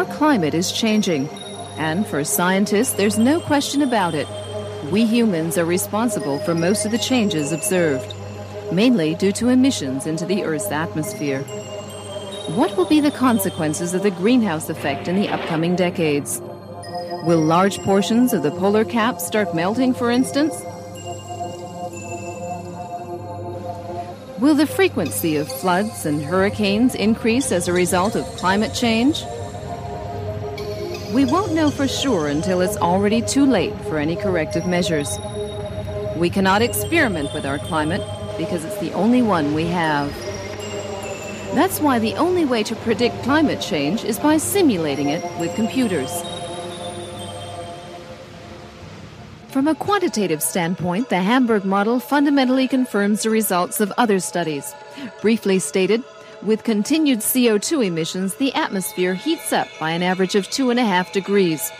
Our climate is changing, and for scientists, there's no question about it. We humans are responsible for most of the changes observed, mainly due to emissions into the Earth's atmosphere. What will be the consequences of the greenhouse effect in the upcoming decades? Will large portions of the polar cap start melting, for instance? Will the frequency of floods and hurricanes increase as a result of climate change? We won't know for sure until it's already too late for any corrective measures. We cannot experiment with our climate because it's the only one we have. That's why the only way to predict climate change is by simulating it with computers. From a quantitative standpoint, the Hamburg model fundamentally confirms the results of other studies. Briefly stated, with continued CO2 emissions, the atmosphere heats up by an average of two and a half degrees.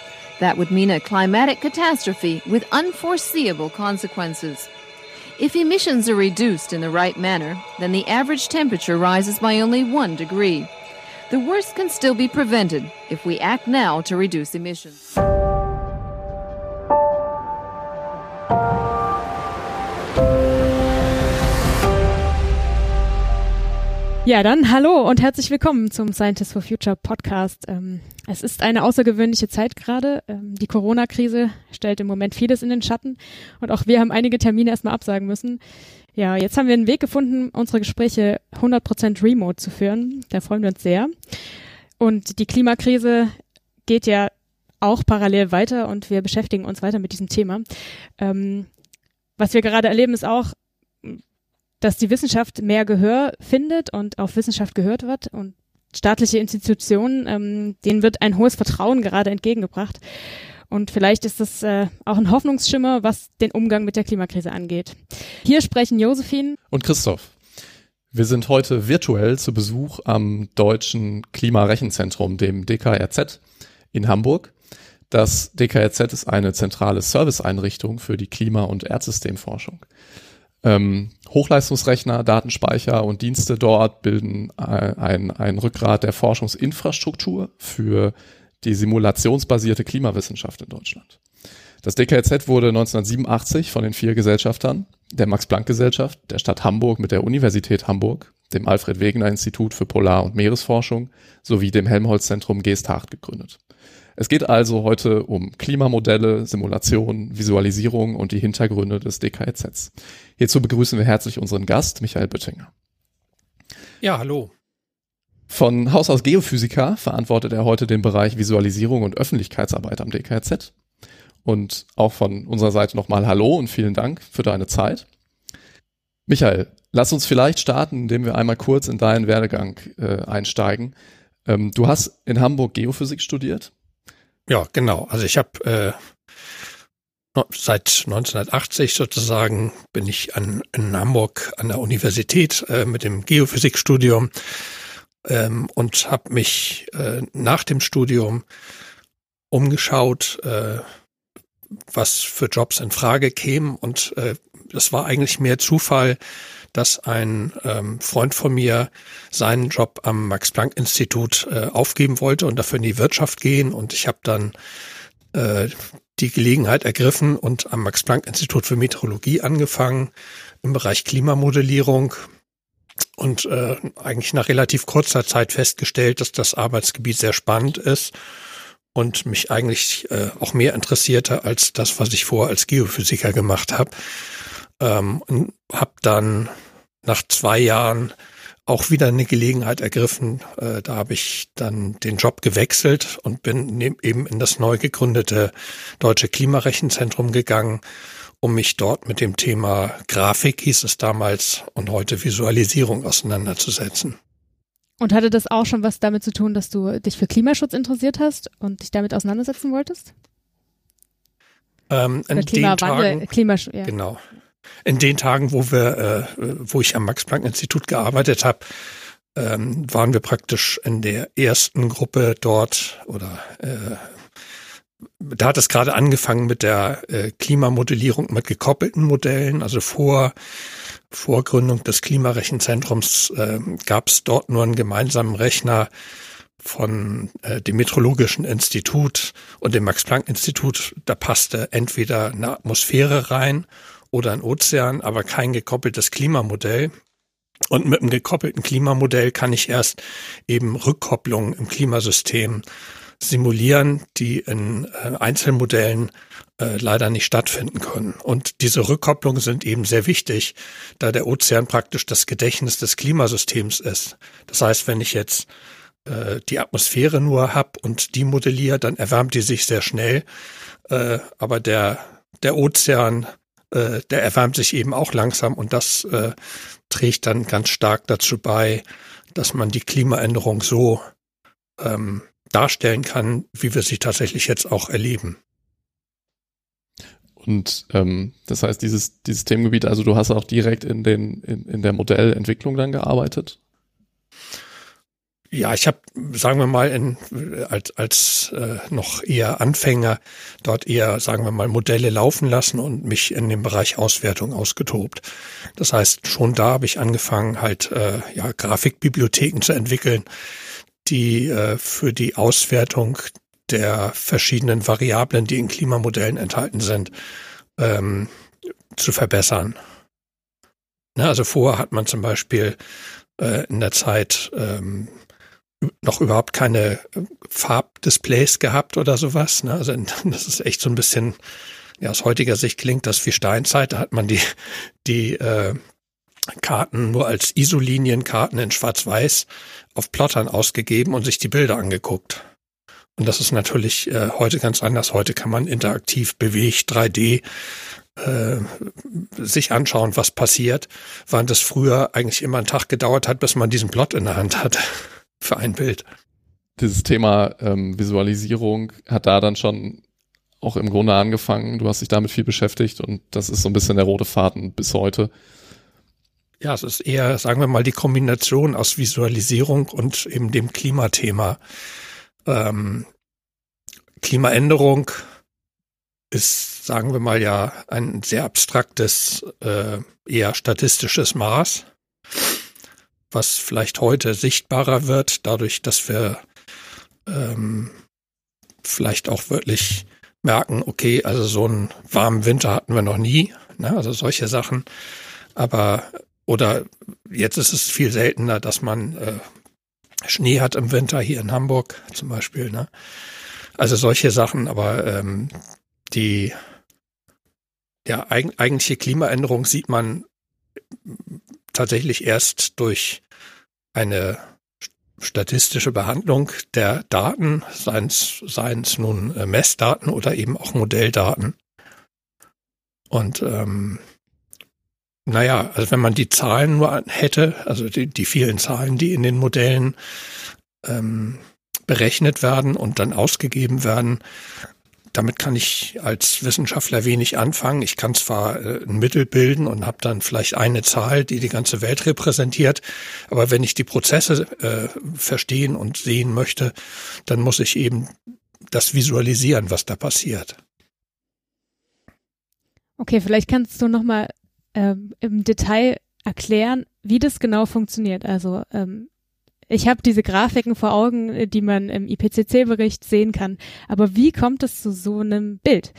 That would mean a climatic catastrophe with unforeseeable consequences. If emissions are reduced in the right manner, then the average temperature rises by only one degree. The worst can still be prevented if we act now to reduce emissions. Ja, dann hallo und herzlich willkommen zum Scientists for Future Podcast. Ähm, es ist eine außergewöhnliche Zeit gerade. Ähm, die Corona-Krise stellt im Moment vieles in den Schatten und auch wir haben einige Termine erstmal absagen müssen. Ja, jetzt haben wir einen Weg gefunden, unsere Gespräche 100% remote zu führen. Da freuen wir uns sehr. Und die Klimakrise geht ja auch parallel weiter und wir beschäftigen uns weiter mit diesem Thema. Ähm, was wir gerade erleben, ist auch, dass die Wissenschaft mehr Gehör findet und auf Wissenschaft gehört wird und staatliche Institutionen, ähm, denen wird ein hohes Vertrauen gerade entgegengebracht. Und vielleicht ist das äh, auch ein Hoffnungsschimmer, was den Umgang mit der Klimakrise angeht. Hier sprechen Josephine und Christoph. Wir sind heute virtuell zu Besuch am Deutschen Klimarechenzentrum, dem DKRZ in Hamburg. Das DKRZ ist eine zentrale Serviceeinrichtung für die Klima- und Erdsystemforschung. Ähm, Hochleistungsrechner, Datenspeicher und Dienste dort bilden ein, ein Rückgrat der Forschungsinfrastruktur für die simulationsbasierte Klimawissenschaft in Deutschland. Das DKZ wurde 1987 von den vier Gesellschaftern, der Max-Planck-Gesellschaft, der Stadt Hamburg mit der Universität Hamburg, dem Alfred-Wegener-Institut für Polar- und Meeresforschung sowie dem Helmholtz-Zentrum Geesthacht gegründet. Es geht also heute um Klimamodelle, Simulationen, Visualisierung und die Hintergründe des DKZ. Hierzu begrüßen wir herzlich unseren Gast, Michael Böttinger. Ja, hallo. Von Haus aus Geophysiker verantwortet er heute den Bereich Visualisierung und Öffentlichkeitsarbeit am DKZ. Und auch von unserer Seite nochmal Hallo und vielen Dank für deine Zeit. Michael, lass uns vielleicht starten, indem wir einmal kurz in deinen Werdegang äh, einsteigen. Ähm, du hast in Hamburg Geophysik studiert, ja, genau. Also ich habe äh, seit 1980 sozusagen bin ich an, in Hamburg an der Universität äh, mit dem Geophysikstudium ähm, und habe mich äh, nach dem Studium umgeschaut, äh, was für Jobs in Frage kämen und äh, das war eigentlich mehr Zufall, dass ein ähm, Freund von mir seinen Job am Max-Planck-Institut äh, aufgeben wollte und dafür in die Wirtschaft gehen. Und ich habe dann äh, die Gelegenheit ergriffen und am Max-Planck-Institut für Meteorologie angefangen im Bereich Klimamodellierung und äh, eigentlich nach relativ kurzer Zeit festgestellt, dass das Arbeitsgebiet sehr spannend ist und mich eigentlich äh, auch mehr interessierte als das, was ich vorher als Geophysiker gemacht habe. Ähm, und habe dann nach zwei Jahren auch wieder eine Gelegenheit ergriffen. Äh, da habe ich dann den Job gewechselt und bin eben in das neu gegründete Deutsche Klimarechenzentrum gegangen, um mich dort mit dem Thema Grafik, hieß es damals, und heute Visualisierung auseinanderzusetzen. Und hatte das auch schon was damit zu tun, dass du dich für Klimaschutz interessiert hast und dich damit auseinandersetzen wolltest? Ähm, Klimawandel, Klimaschutz, ja. Genau in den Tagen, wo wir, äh, wo ich am Max-Planck-Institut gearbeitet habe, ähm, waren wir praktisch in der ersten Gruppe dort oder äh, da hat es gerade angefangen mit der äh, Klimamodellierung mit gekoppelten Modellen. Also vor Vorgründung des Klimarechenzentrums äh, gab es dort nur einen gemeinsamen Rechner von äh, dem Meteorologischen Institut und dem Max-Planck-Institut, da passte entweder eine Atmosphäre rein oder ein Ozean, aber kein gekoppeltes Klimamodell. Und mit einem gekoppelten Klimamodell kann ich erst eben Rückkopplungen im Klimasystem simulieren, die in äh, Einzelmodellen äh, leider nicht stattfinden können. Und diese Rückkopplungen sind eben sehr wichtig, da der Ozean praktisch das Gedächtnis des Klimasystems ist. Das heißt, wenn ich jetzt äh, die Atmosphäre nur habe und die modelliere, dann erwärmt die sich sehr schnell. Aber der, der Ozean, äh, der erwärmt sich eben auch langsam und das äh, trägt dann ganz stark dazu bei, dass man die Klimaänderung so ähm, darstellen kann, wie wir sie tatsächlich jetzt auch erleben. Und ähm, das heißt, dieses, dieses Themengebiet, also du hast auch direkt in, den, in, in der Modellentwicklung dann gearbeitet? Ja, ich habe, sagen wir mal, in, als, als äh, noch eher Anfänger dort eher, sagen wir mal, Modelle laufen lassen und mich in dem Bereich Auswertung ausgetobt. Das heißt, schon da habe ich angefangen, halt äh, ja, Grafikbibliotheken zu entwickeln, die äh, für die Auswertung der verschiedenen Variablen, die in Klimamodellen enthalten sind, ähm, zu verbessern. Na, also vorher hat man zum Beispiel äh, in der Zeit ähm, noch überhaupt keine äh, Farbdisplays gehabt oder sowas. Ne? Also das ist echt so ein bisschen, ja, aus heutiger Sicht klingt das wie Steinzeit. Da hat man die, die äh, Karten nur als Isolinienkarten in Schwarz-Weiß auf Plottern ausgegeben und sich die Bilder angeguckt. Und das ist natürlich äh, heute ganz anders. Heute kann man interaktiv bewegt 3D äh, sich anschauen, was passiert, während es früher eigentlich immer einen Tag gedauert hat, bis man diesen Plot in der Hand hat für ein Bild. Dieses Thema ähm, Visualisierung hat da dann schon auch im Grunde angefangen. Du hast dich damit viel beschäftigt und das ist so ein bisschen der rote Faden bis heute. Ja, es ist eher, sagen wir mal, die Kombination aus Visualisierung und eben dem Klimathema. Ähm, Klimaänderung ist, sagen wir mal, ja ein sehr abstraktes, äh, eher statistisches Maß was vielleicht heute sichtbarer wird, dadurch, dass wir ähm, vielleicht auch wirklich merken, okay, also so einen warmen Winter hatten wir noch nie, ne? also solche Sachen. Aber oder jetzt ist es viel seltener, dass man äh, Schnee hat im Winter hier in Hamburg zum Beispiel. Ne? Also solche Sachen, aber ähm, die ja, eig eigentliche Klimaänderung sieht man tatsächlich erst durch eine statistische Behandlung der Daten, seien es nun äh, Messdaten oder eben auch Modelldaten. Und ähm, naja, also wenn man die Zahlen nur hätte, also die, die vielen Zahlen, die in den Modellen ähm, berechnet werden und dann ausgegeben werden, damit kann ich als Wissenschaftler wenig anfangen. Ich kann zwar äh, ein Mittel bilden und habe dann vielleicht eine Zahl, die die ganze Welt repräsentiert, aber wenn ich die Prozesse äh, verstehen und sehen möchte, dann muss ich eben das visualisieren, was da passiert. Okay, vielleicht kannst du noch mal ähm, im Detail erklären, wie das genau funktioniert. Also ähm, ich habe diese Grafiken vor Augen, äh, die man im IPCC-Bericht sehen kann. Aber wie kommt es zu so einem Bild?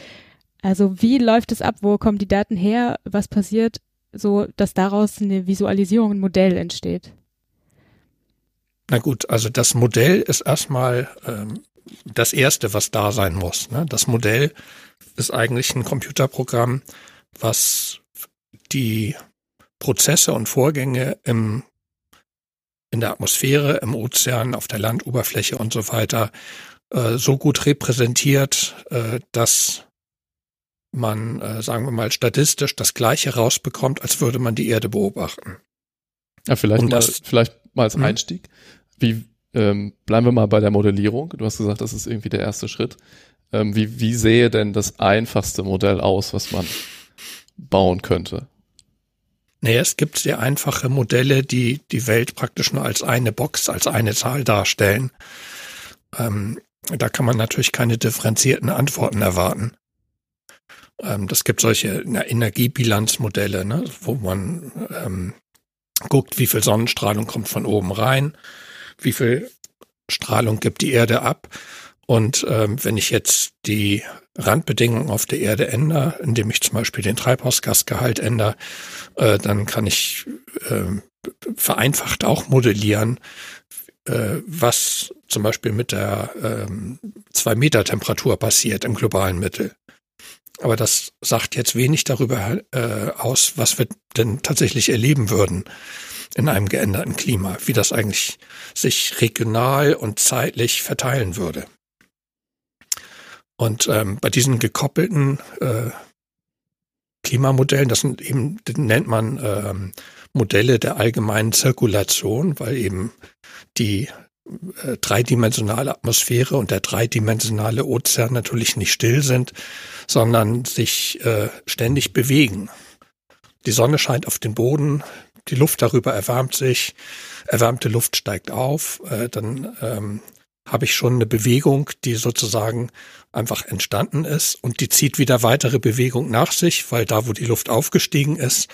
Also wie läuft es ab? Wo kommen die Daten her? Was passiert, so dass daraus eine Visualisierung, ein Modell entsteht? Na gut, also das Modell ist erstmal ähm, das Erste, was da sein muss. Ne? Das Modell ist eigentlich ein Computerprogramm, was die Prozesse und Vorgänge im in der Atmosphäre, im Ozean, auf der Landoberfläche und so weiter äh, so gut repräsentiert, äh, dass man, äh, sagen wir mal, statistisch das Gleiche rausbekommt, als würde man die Erde beobachten. Ja, vielleicht, mal, vielleicht mal als hm? Einstieg. Wie ähm, bleiben wir mal bei der Modellierung? Du hast gesagt, das ist irgendwie der erste Schritt. Ähm, wie, wie sehe denn das einfachste Modell aus, was man bauen könnte? Nee, es gibt sehr einfache Modelle, die die Welt praktisch nur als eine Box, als eine Zahl darstellen. Ähm, da kann man natürlich keine differenzierten Antworten erwarten. Ähm, das gibt solche na, Energiebilanzmodelle, ne, wo man ähm, guckt, wie viel Sonnenstrahlung kommt von oben rein, wie viel Strahlung gibt die Erde ab. Und ähm, wenn ich jetzt die Randbedingungen auf der Erde ändere, indem ich zum Beispiel den Treibhausgasgehalt ändere, äh, dann kann ich äh, vereinfacht auch modellieren, äh, was zum Beispiel mit der ähm, 2 Meter Temperatur passiert im globalen Mittel. Aber das sagt jetzt wenig darüber äh, aus, was wir denn tatsächlich erleben würden in einem geänderten Klima, wie das eigentlich sich regional und zeitlich verteilen würde. Und ähm, bei diesen gekoppelten äh, Klimamodellen, das sind eben, nennt man ähm, Modelle der allgemeinen Zirkulation, weil eben die äh, dreidimensionale Atmosphäre und der dreidimensionale Ozean natürlich nicht still sind, sondern sich äh, ständig bewegen. Die Sonne scheint auf den Boden, die Luft darüber erwärmt sich, erwärmte Luft steigt auf, äh, dann ähm, habe ich schon eine Bewegung, die sozusagen einfach entstanden ist und die zieht wieder weitere Bewegung nach sich, weil da, wo die Luft aufgestiegen ist,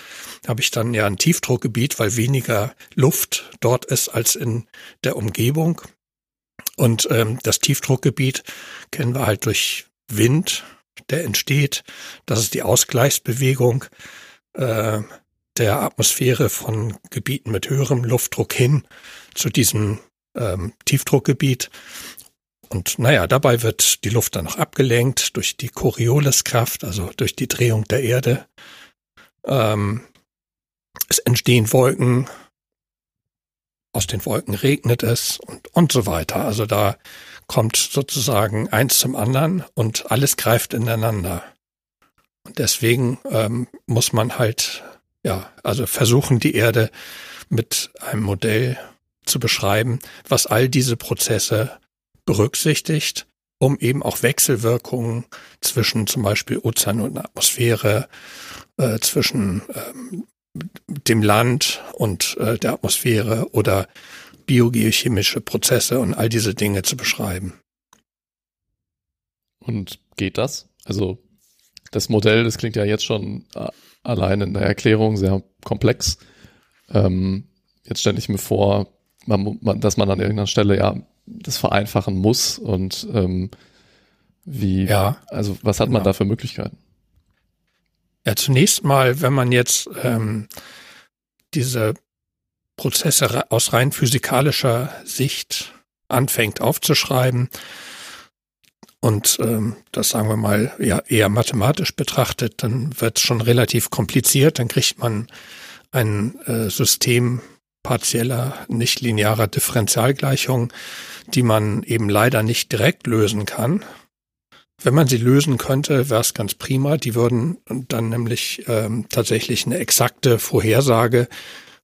habe ich dann ja ein Tiefdruckgebiet, weil weniger Luft dort ist als in der Umgebung. Und ähm, das Tiefdruckgebiet kennen wir halt durch Wind, der entsteht. Das ist die Ausgleichsbewegung äh, der Atmosphäre von Gebieten mit höherem Luftdruck hin zu diesem ähm, Tiefdruckgebiet. Und naja, dabei wird die Luft dann noch abgelenkt durch die Corioliskraft, also durch die Drehung der Erde. Ähm, es entstehen Wolken, aus den Wolken regnet es und, und so weiter. Also da kommt sozusagen eins zum anderen und alles greift ineinander. Und deswegen ähm, muss man halt, ja, also versuchen, die Erde mit einem Modell zu beschreiben, was all diese Prozesse berücksichtigt, um eben auch Wechselwirkungen zwischen zum Beispiel Ozean und Atmosphäre, äh, zwischen ähm, dem Land und äh, der Atmosphäre oder biogeochemische Prozesse und all diese Dinge zu beschreiben. Und geht das? Also das Modell, das klingt ja jetzt schon äh, allein in der Erklärung sehr komplex. Ähm, jetzt stelle ich mir vor, man, man, dass man an irgendeiner Stelle ja das vereinfachen muss und ähm, wie, ja, also was hat man genau. da für Möglichkeiten? Ja, zunächst mal, wenn man jetzt ähm, diese Prozesse aus rein physikalischer Sicht anfängt aufzuschreiben und ähm, das sagen wir mal ja eher mathematisch betrachtet, dann wird es schon relativ kompliziert. Dann kriegt man ein äh, System partieller, nicht linearer Differentialgleichungen, die man eben leider nicht direkt lösen kann. Wenn man sie lösen könnte, wäre es ganz prima. Die würden dann nämlich ähm, tatsächlich eine exakte Vorhersage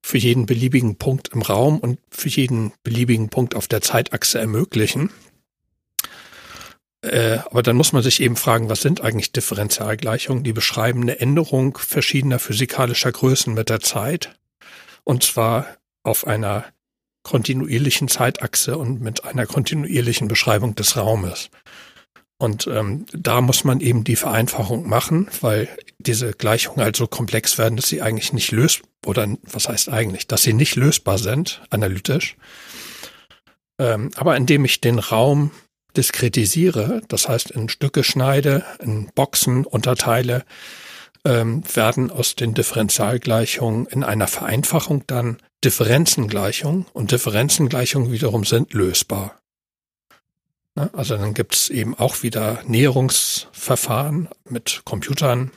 für jeden beliebigen Punkt im Raum und für jeden beliebigen Punkt auf der Zeitachse ermöglichen. Äh, aber dann muss man sich eben fragen, was sind eigentlich Differentialgleichungen? Die beschreiben eine Änderung verschiedener physikalischer Größen mit der Zeit. Und zwar auf einer kontinuierlichen Zeitachse und mit einer kontinuierlichen Beschreibung des Raumes. Und ähm, da muss man eben die Vereinfachung machen, weil diese Gleichungen halt so komplex werden, dass sie eigentlich nicht lösbar, oder was heißt eigentlich, dass sie nicht lösbar sind, analytisch. Ähm, aber indem ich den Raum diskretisiere, das heißt in Stücke schneide, in Boxen unterteile, ähm, werden aus den Differentialgleichungen in einer Vereinfachung dann Differenzengleichungen und Differenzengleichungen wiederum sind lösbar. Ne? Also dann gibt's eben auch wieder Näherungsverfahren mit Computern,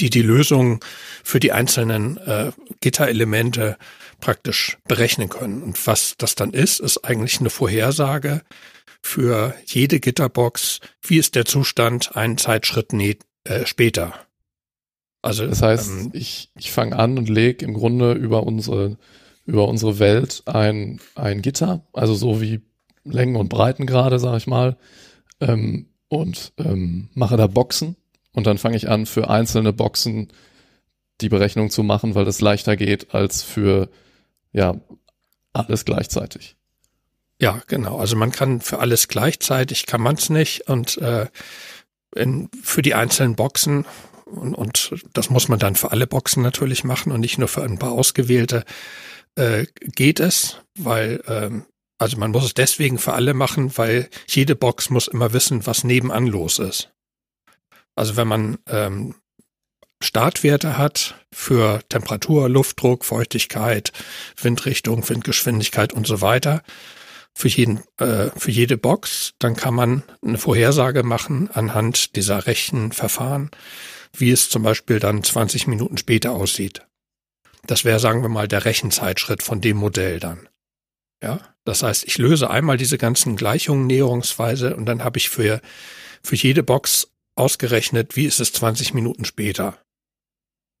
die die Lösung für die einzelnen äh, Gitterelemente praktisch berechnen können. Und was das dann ist, ist eigentlich eine Vorhersage für jede Gitterbox, wie ist der Zustand einen Zeitschritt äh, später. Also das heißt, ähm, ich, ich fange an und lege im Grunde über unsere über unsere Welt ein ein Gitter, also so wie Längen und Breitengrade, sag ich mal, ähm, und ähm, mache da Boxen und dann fange ich an für einzelne Boxen die Berechnung zu machen, weil das leichter geht als für ja alles gleichzeitig. Ja, genau. Also man kann für alles gleichzeitig kann man es nicht und äh, in, für die einzelnen Boxen und, und das muss man dann für alle Boxen natürlich machen und nicht nur für ein paar ausgewählte, äh, geht es, weil ähm, Also man muss es deswegen für alle machen, weil jede Box muss immer wissen, was nebenan los ist. Also wenn man ähm, Startwerte hat für Temperatur, Luftdruck, Feuchtigkeit, Windrichtung, Windgeschwindigkeit und so weiter, für jeden, äh, für jede Box, dann kann man eine Vorhersage machen anhand dieser rechten Verfahren, wie es zum Beispiel dann 20 Minuten später aussieht. Das wäre, sagen wir mal, der Rechenzeitschritt von dem Modell dann. Ja, das heißt, ich löse einmal diese ganzen Gleichungen näherungsweise und dann habe ich für, für jede Box ausgerechnet, wie ist es 20 Minuten später.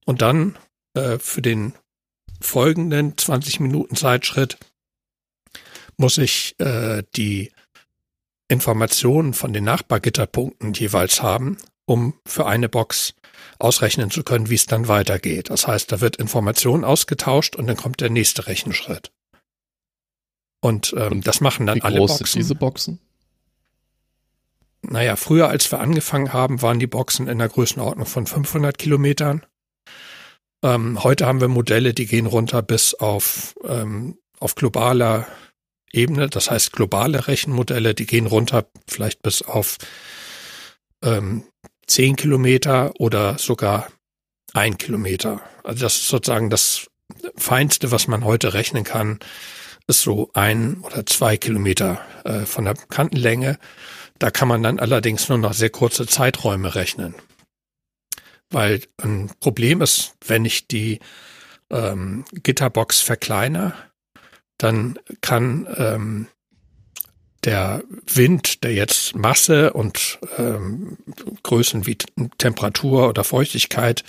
Und dann äh, für den folgenden 20 Minuten Zeitschritt muss ich äh, die Informationen von den Nachbargitterpunkten jeweils haben, um für eine Box ausrechnen zu können, wie es dann weitergeht. Das heißt, da wird Information ausgetauscht und dann kommt der nächste Rechenschritt. Und, ähm, und das machen dann wie alle groß Boxen. Sind diese Boxen? Naja, früher, als wir angefangen haben, waren die Boxen in der Größenordnung von 500 Kilometern. Ähm, heute haben wir Modelle, die gehen runter bis auf, ähm, auf globaler Ebene. Das heißt, globale Rechenmodelle, die gehen runter vielleicht bis auf ähm, 10 Kilometer oder sogar ein Kilometer. Also das ist sozusagen das Feinste, was man heute rechnen kann, ist so ein oder zwei Kilometer äh, von der Kantenlänge. Da kann man dann allerdings nur noch sehr kurze Zeiträume rechnen. Weil ein Problem ist, wenn ich die ähm, Gitterbox verkleiner, dann kann ähm, der Wind, der jetzt Masse und ähm, Größen wie Temperatur oder Feuchtigkeit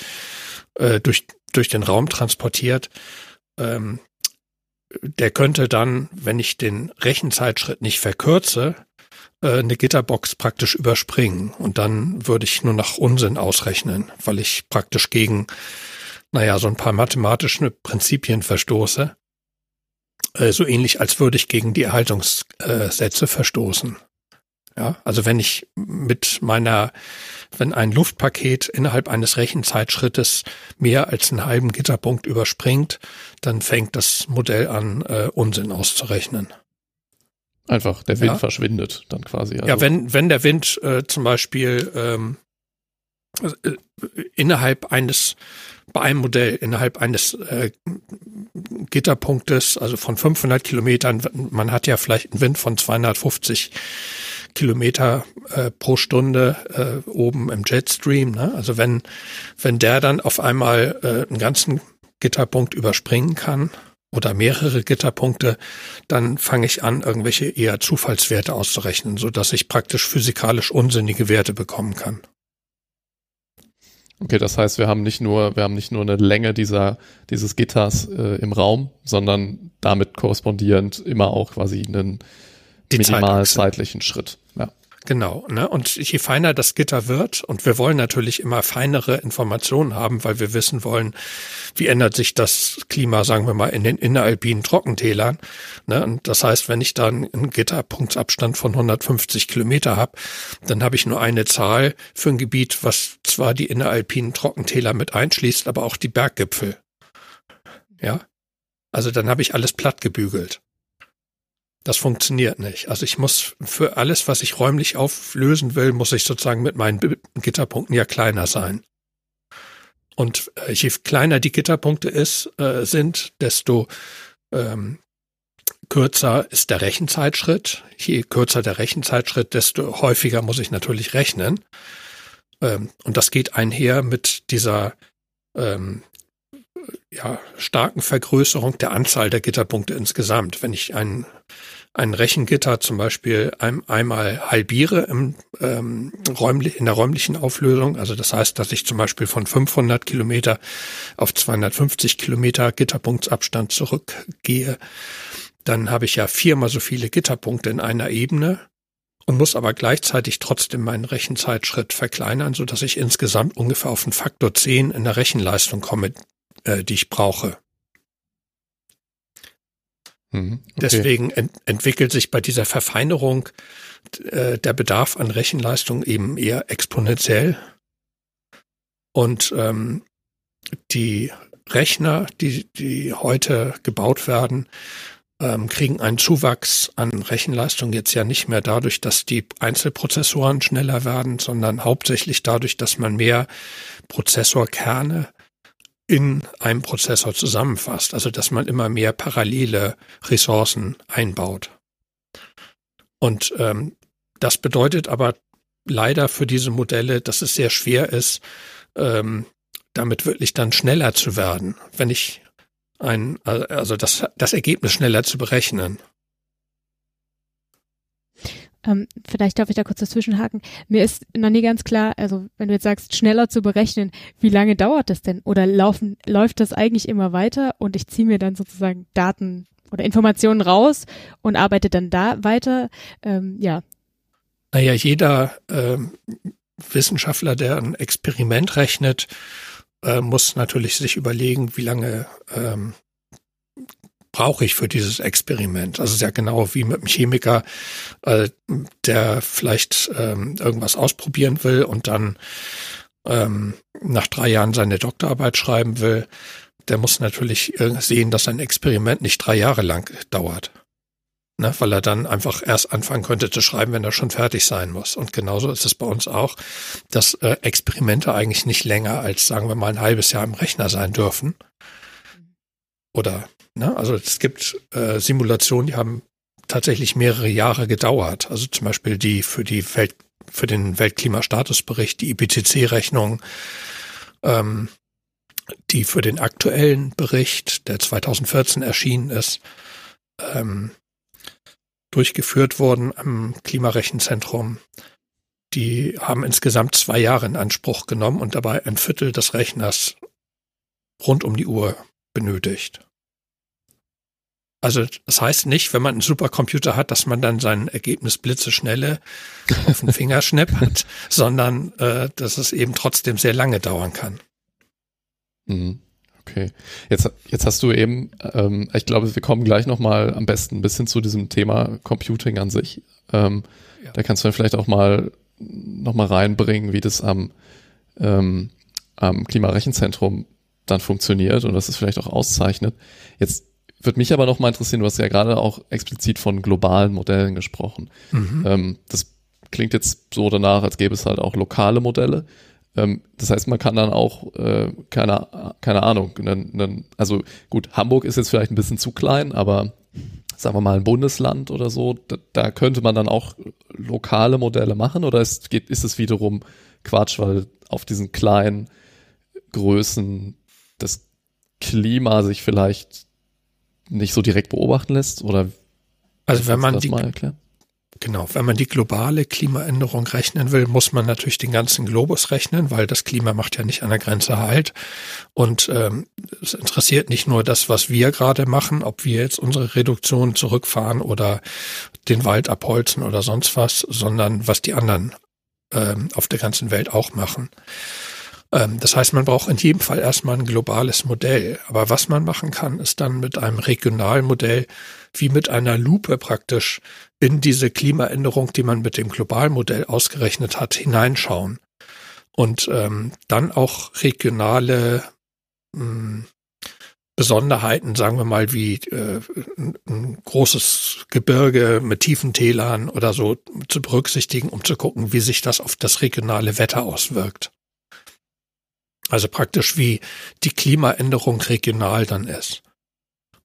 äh, durch, durch den Raum transportiert, ähm, der könnte dann, wenn ich den Rechenzeitschritt nicht verkürze, äh, eine Gitterbox praktisch überspringen. Und dann würde ich nur nach Unsinn ausrechnen, weil ich praktisch gegen, naja, so ein paar mathematische Prinzipien verstoße. Äh, so ähnlich, als würde ich gegen die Erhaltungssätze verstoßen. Ja, also wenn ich mit meiner, wenn ein Luftpaket innerhalb eines Rechenzeitschrittes mehr als einen halben Gitterpunkt überspringt, dann fängt das Modell an, äh, Unsinn auszurechnen. Einfach, der Wind Ja. verschwindet dann quasi. Also, Ja, wenn, wenn der Wind äh, zum Beispiel ähm, äh, innerhalb eines, bei einem Modell, innerhalb eines äh, Gitterpunktes, also von 500 Kilometern, man hat ja vielleicht einen Wind von 250 Kilometer äh, pro Stunde äh, oben im Jetstream. Ne? Also wenn, wenn der dann auf einmal äh, einen ganzen Gitterpunkt überspringen kann oder mehrere Gitterpunkte, dann fange ich an, irgendwelche eher Zufallswerte auszurechnen, so dass ich praktisch physikalisch unsinnige Werte bekommen kann. Okay, das heißt, wir haben nicht nur, wir haben nicht nur eine Länge dieser, dieses Gitters äh, im Raum, sondern damit korrespondierend immer auch quasi einen minimal zeitlichen Schritt. Genau, ne? Und je feiner das Gitter wird, und wir wollen natürlich immer feinere Informationen haben, weil wir wissen wollen, wie ändert sich das Klima, sagen wir mal, in den inneralpinen Trockentälern. Ne? Und das heißt, wenn ich dann einen Gitterpunktsabstand von 150 Kilometer habe, dann habe ich nur eine Zahl für ein Gebiet, was zwar die inneralpinen Trockentäler mit einschließt, aber auch die Berggipfel. Ja. Also dann habe ich alles platt gebügelt. Das funktioniert nicht. Also ich muss für alles, was ich räumlich auflösen will, muss ich sozusagen mit meinen Gitterpunkten ja kleiner sein. Und äh, je kleiner die Gitterpunkte ist, äh, sind, desto ähm, kürzer ist der Rechenzeitschritt. Je kürzer der Rechenzeitschritt, desto häufiger muss ich natürlich rechnen. Ähm, und das geht einher mit dieser ähm, ja, starken Vergrößerung der Anzahl der Gitterpunkte insgesamt. Wenn ich ein, ein Rechengitter zum Beispiel ein, einmal halbiere im, ähm, räumlich, in der räumlichen Auflösung, also das heißt, dass ich zum Beispiel von 500 Kilometer auf 250 Kilometer Gitterpunktsabstand zurückgehe, dann habe ich ja viermal so viele Gitterpunkte in einer Ebene und muss aber gleichzeitig trotzdem meinen Rechenzeitschritt verkleinern, so dass ich insgesamt ungefähr auf einen Faktor 10 in der Rechenleistung komme, äh, die ich brauche. Mhm. Deswegen ent entwickelt sich bei dieser Verfeinerung äh, der Bedarf an Rechenleistung eben eher exponentiell. Und ähm, die Rechner, die, die heute gebaut werden, ähm, kriegen einen Zuwachs an Rechenleistung jetzt ja nicht mehr dadurch, dass die Einzelprozessoren schneller werden, sondern hauptsächlich dadurch, dass man mehr Prozessorkerne in einem Prozessor zusammenfasst. Also dass man immer mehr parallele Ressourcen einbaut. Und ähm, das bedeutet aber leider für diese Modelle, dass es sehr schwer ist, ähm, damit wirklich dann schneller zu werden. Wenn ich ein, also das, das Ergebnis schneller zu berechnen. Ähm, vielleicht darf ich da kurz dazwischenhaken. Mir ist noch nie ganz klar, also wenn du jetzt sagst, schneller zu berechnen, wie lange dauert das denn? Oder laufen, läuft das eigentlich immer weiter und ich ziehe mir dann sozusagen Daten oder Informationen raus und arbeite dann da weiter? Ähm, ja. Naja, jeder ähm, Wissenschaftler, der ein Experiment rechnet, äh, muss natürlich sich überlegen, wie lange ähm, brauche ich für dieses Experiment. Also sehr genau wie mit einem Chemiker, äh, der vielleicht ähm, irgendwas ausprobieren will und dann ähm, nach drei Jahren seine Doktorarbeit schreiben will. Der muss natürlich äh, sehen, dass ein Experiment nicht drei Jahre lang dauert ne, weil er dann einfach erst anfangen könnte zu schreiben, wenn er schon fertig sein muss. Und genauso ist es bei uns auch, dass äh, Experimente eigentlich nicht länger als, sagen wir mal, ein halbes Jahr im Rechner sein dürfen. Oder, ne, also es gibt äh, Simulationen, die haben tatsächlich mehrere Jahre gedauert. Also zum Beispiel die für die Welt, für den Weltklimastatusbericht, die IPCC-Rechnung, ähm, die für den aktuellen Bericht, der 2014 erschienen ist, ähm, durchgeführt wurden am Klimarechenzentrum. Die haben insgesamt zwei Jahre in Anspruch genommen und dabei ein Viertel des Rechners rund um die Uhr benötigt. Also das heißt nicht, wenn man einen Supercomputer hat, dass man dann sein Ergebnis blitzeschnelle auf den Fingerschnipp hat, sondern äh, dass es eben trotzdem sehr lange dauern kann. Mhm. Okay. Jetzt, jetzt hast du eben, ähm, ich glaube, wir kommen gleich nochmal am besten ein bisschen zu diesem Thema Computing an sich. Ähm, ja. Da kannst du dann vielleicht auch mal nochmal reinbringen, wie das am, ähm, am Klimarechenzentrum dann funktioniert und was es vielleicht auch auszeichnet. Jetzt würde mich aber nochmal interessieren, du hast ja gerade auch explizit von globalen Modellen gesprochen. Mhm. Ähm, das klingt jetzt so danach, als gäbe es halt auch lokale Modelle. Ähm, das heißt, man kann dann auch, äh, keine, keine Ahnung, nen, nen, also gut, Hamburg ist jetzt vielleicht ein bisschen zu klein, aber sagen wir mal ein Bundesland oder so, da, da könnte man dann auch lokale Modelle machen oder ist, geht, ist es wiederum Quatsch, weil auf diesen kleinen Größen das Klima sich vielleicht nicht so direkt beobachten lässt oder also wenn man die, Genau, wenn man die globale Klimaänderung rechnen will, muss man natürlich den ganzen Globus rechnen, weil das Klima macht ja nicht an der Grenze halt. Und ähm, es interessiert nicht nur das, was wir gerade machen, ob wir jetzt unsere Reduktion zurückfahren oder den Wald abholzen oder sonst was, sondern was die anderen ähm, auf der ganzen Welt auch machen. Ähm, das heißt, man braucht in jedem Fall erstmal ein globales Modell. Aber was man machen kann, ist dann mit einem regionalen Modell wie mit einer Lupe praktisch in diese Klimaänderung, die man mit dem Globalmodell ausgerechnet hat, hineinschauen. Und ähm, dann auch regionale mh, hm, Besonderheiten, sagen wir mal, wie äh, ein großes Gebirge mit tiefen Tälern oder so zu berücksichtigen, um zu gucken, wie sich das auf das regionale Wetter auswirkt. Also praktisch wie die Klimaänderung regional dann ist.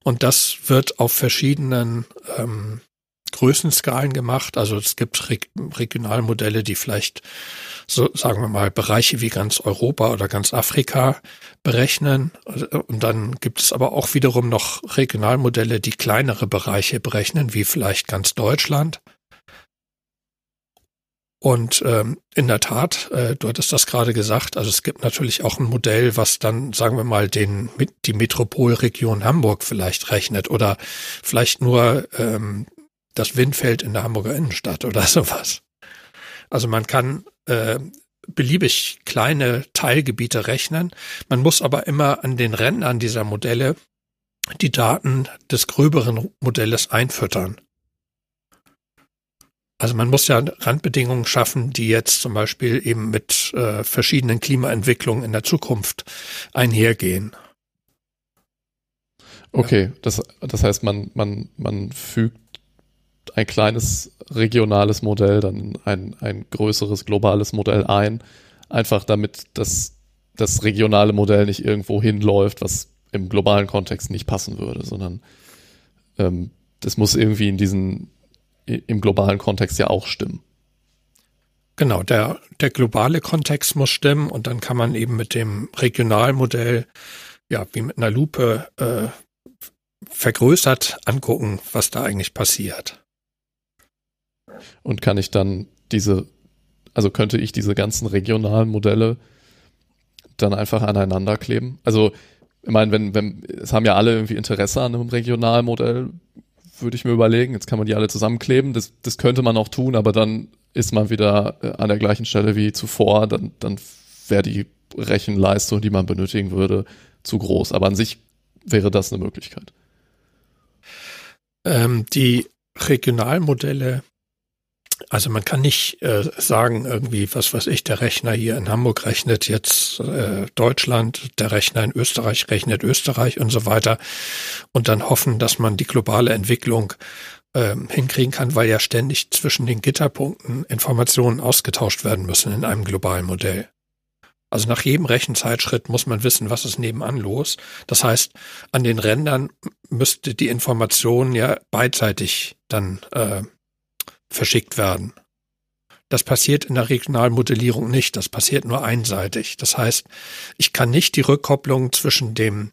Und das wird auf verschiedenen ähm, Größenskalen gemacht. Also es gibt Re Regionalmodelle, die vielleicht so sagen wir mal Bereiche wie ganz Europa oder ganz Afrika berechnen. Und dann gibt es aber auch wiederum noch Regionalmodelle, die kleinere Bereiche berechnen, wie vielleicht ganz Deutschland. Und ähm, in der Tat, äh, du hattest das gerade gesagt, also es gibt natürlich auch ein Modell, was dann, sagen wir mal, den die Metropolregion Hamburg vielleicht rechnet oder vielleicht nur ähm, das Windfeld in der Hamburger Innenstadt oder sowas. Also man kann äh, beliebig kleine Teilgebiete rechnen. Man muss aber immer an den Rändern dieser Modelle die Daten des gröberen Modells einfüttern. Also man muss ja Randbedingungen schaffen, die jetzt zum Beispiel eben mit äh, verschiedenen Klimaentwicklungen in der Zukunft einhergehen. Okay, das, das heißt, man, man, man fügt ein kleines regionales Modell, dann ein, ein größeres globales Modell ein, einfach damit das, das regionale Modell nicht irgendwo hinläuft, was im globalen Kontext nicht passen würde, sondern ähm, das muss irgendwie in diesen, im globalen Kontext ja auch stimmen. Genau, der, der globale Kontext muss stimmen und dann kann man eben mit dem Regionalmodell, ja, wie mit einer Lupe äh, vergrößert angucken, was da eigentlich passiert. Und kann ich dann diese, also könnte ich diese ganzen regionalen Modelle dann einfach aneinander kleben? Also, ich meine, wenn, wenn, es haben ja alle irgendwie Interesse an einem Regionalmodell, würde ich mir überlegen. Jetzt kann man die alle zusammenkleben. Das, das könnte man auch tun, aber dann ist man wieder äh, an der gleichen Stelle wie zuvor. Dann, dann wäre die Rechenleistung, die man benötigen würde, zu groß. Aber an sich wäre das eine Möglichkeit. Ähm, die Regionalmodelle also man kann nicht äh, sagen, irgendwie, was weiß ich, der Rechner hier in Hamburg rechnet jetzt äh, Deutschland, der Rechner in Österreich rechnet Österreich und so weiter und dann hoffen, dass man die globale Entwicklung äh, hinkriegen kann, weil ja ständig zwischen den Gitterpunkten Informationen ausgetauscht werden müssen in einem globalen Modell. Also nach jedem Rechenzeitschritt muss man wissen, was ist nebenan los. Das heißt, an den Rändern müsste die Information ja beidseitig dann äh, verschickt werden. Das passiert in der Regionalmodellierung nicht, das passiert nur einseitig. Das heißt, ich kann nicht die Rückkopplung zwischen dem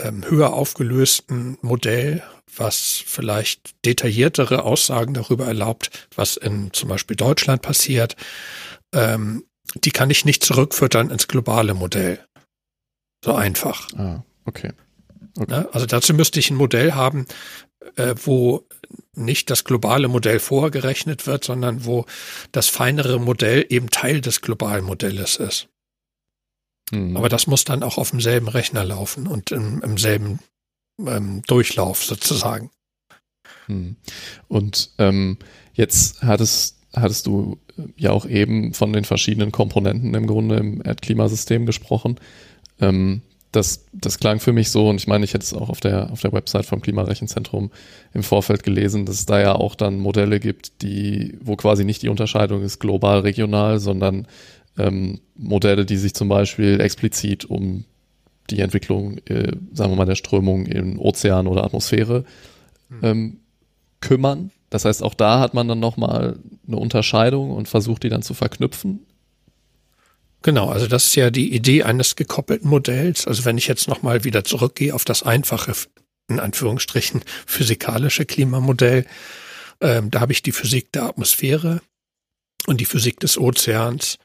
ähm, höher aufgelösten Modell, was vielleicht detailliertere Aussagen darüber erlaubt, was in zum Beispiel Deutschland passiert, ähm, die kann ich nicht zurückfüttern ins globale Modell. So einfach. Ah, okay. okay. Also dazu müsste ich ein Modell haben, äh, wo nicht das globale Modell vorgerechnet wird, sondern wo das feinere Modell eben Teil des globalen Modells ist. Mhm. Aber das muss dann auch auf demselben Rechner laufen und im, im selben ähm, Durchlauf sozusagen. Mhm. Und ähm, jetzt hattest, hattest du ja auch eben von den verschiedenen Komponenten im Grunde im Erdklimasystem gesprochen. Ähm, das, das klang für mich so, und ich meine, ich hätte es auch auf der, auf der Website vom Klimarechenzentrum im Vorfeld gelesen, dass es da ja auch dann Modelle gibt, die, wo quasi nicht die Unterscheidung ist global, regional, sondern ähm, Modelle, die sich zum Beispiel explizit um die Entwicklung, äh, sagen wir mal, der Strömung in Ozean oder Atmosphäre hm. ähm, kümmern. Das heißt, auch da hat man dann nochmal eine Unterscheidung und versucht, die dann zu verknüpfen Genau, also das ist ja die Idee eines gekoppelten Modells. Also wenn ich jetzt nochmal wieder zurückgehe auf das einfache, in Anführungsstrichen, physikalische Klimamodell, ähm, da habe ich die Physik der Atmosphäre und die Physik des Ozeans,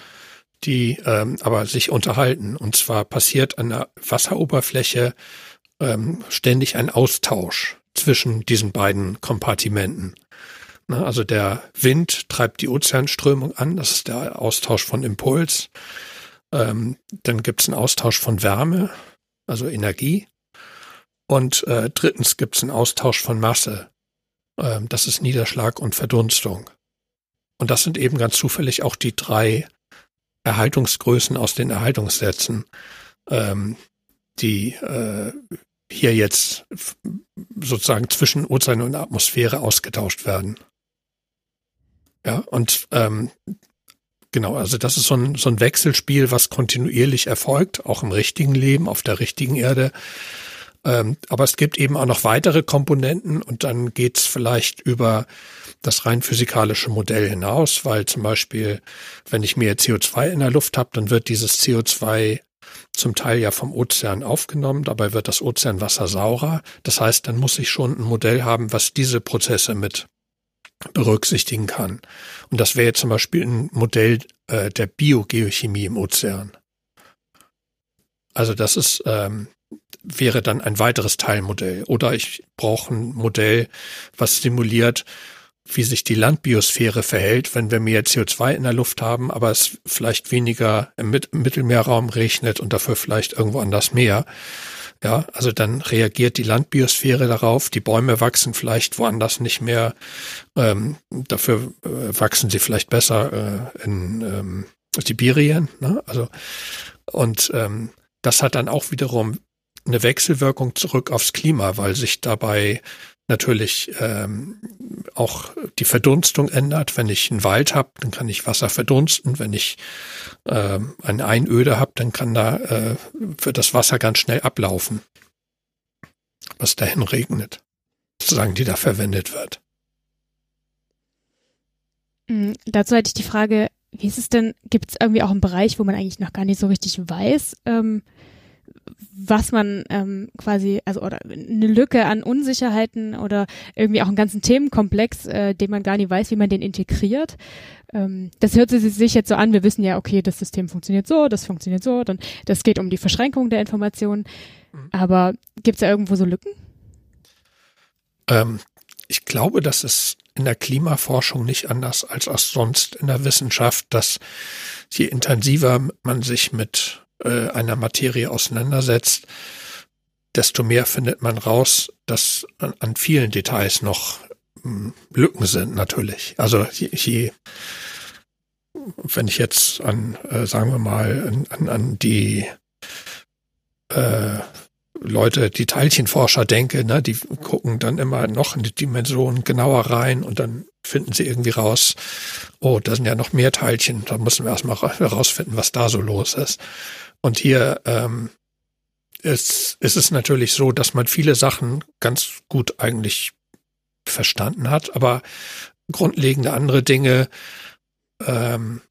die ähm, aber sich unterhalten. Und zwar passiert an der Wasseroberfläche ähm, ständig ein Austausch zwischen diesen beiden Kompartimenten. Also der Wind treibt die Ozeanströmung an, das ist der Austausch von Impuls. Ähm, dann gibt es einen Austausch von Wärme, also Energie. Und äh, drittens gibt es einen Austausch von Masse. Ähm, das ist Niederschlag und Verdunstung. Und das sind eben ganz zufällig auch die drei Erhaltungsgrößen aus den Erhaltungssätzen, ähm, die äh, hier jetzt sozusagen zwischen Ozean und Atmosphäre ausgetauscht werden. Ja, und ähm, Genau, also das ist so ein, so ein Wechselspiel, was kontinuierlich erfolgt, auch im richtigen Leben, auf der richtigen Erde. Ähm, aber es gibt eben auch noch weitere Komponenten und dann geht's vielleicht über das rein physikalische Modell hinaus, weil zum Beispiel, wenn ich mehr CO2 in der Luft habe, dann wird dieses CO2 zum Teil ja vom Ozean aufgenommen, dabei wird das Ozeanwasser saurer. Das heißt, dann muss ich schon ein Modell haben, was diese Prozesse mit berücksichtigen kann. Und das wäre zum Beispiel ein Modell äh, der Biogeochemie im Ozean. Also das ist ähm, wäre dann ein weiteres Teilmodell. Oder ich brauche ein Modell, was simuliert, wie sich die Landbiosphäre verhält, wenn wir mehr CO2 in der Luft haben, aber es vielleicht weniger im Mittelmeerraum regnet und dafür vielleicht irgendwo anders mehr. Ja, also dann reagiert die Landbiosphäre darauf. Die Bäume wachsen vielleicht woanders nicht mehr. Ähm, dafür äh, wachsen sie vielleicht besser äh, in ähm, Sibirien. Ne? Also und ähm, das hat dann auch wiederum eine Wechselwirkung zurück aufs Klima, weil sich dabei natürlich ähm, auch die Verdunstung ändert. Wenn ich einen Wald habe, dann kann ich Wasser verdunsten. Wenn ich ähm, eine Einöde habe, dann kann da äh, wird das Wasser ganz schnell ablaufen, was dahin regnet, sozusagen, die da verwendet wird. Mhm, dazu hätte ich die Frage, wie ist es denn, gibt es irgendwie auch einen Bereich, wo man eigentlich noch gar nicht so richtig weiß, ähm, was man ähm, quasi, also oder eine Lücke an Unsicherheiten oder irgendwie auch einen ganzen Themenkomplex, äh, den man gar nicht weiß, wie man den integriert. Ähm, das hört sich jetzt so an, wir wissen ja, okay, das System funktioniert so, das funktioniert so, dann das geht um die Verschränkung der Informationen. Mhm. Aber gibt es da irgendwo so Lücken? Ähm, ich glaube, dass es in der Klimaforschung nicht anders als auch sonst in der Wissenschaft, dass je intensiver man sich mit äh, einer Materie auseinandersetzt, desto mehr findet man raus, dass an, an vielen Details noch hm, Lücken sind natürlich. Also je, je wenn ich jetzt an, äh, sagen wir mal, an, an die äh, Leute, die Teilchenforscher denke, ne, die gucken dann immer noch in die Dimension genauer rein und dann finden sie irgendwie raus, oh, da sind ja noch mehr Teilchen, da müssen wir erstmal herausfinden, was da so los ist. Und hier ähm, ist, ist es natürlich so, dass man viele Sachen ganz gut eigentlich verstanden hat, aber grundlegende andere Dinge ähm,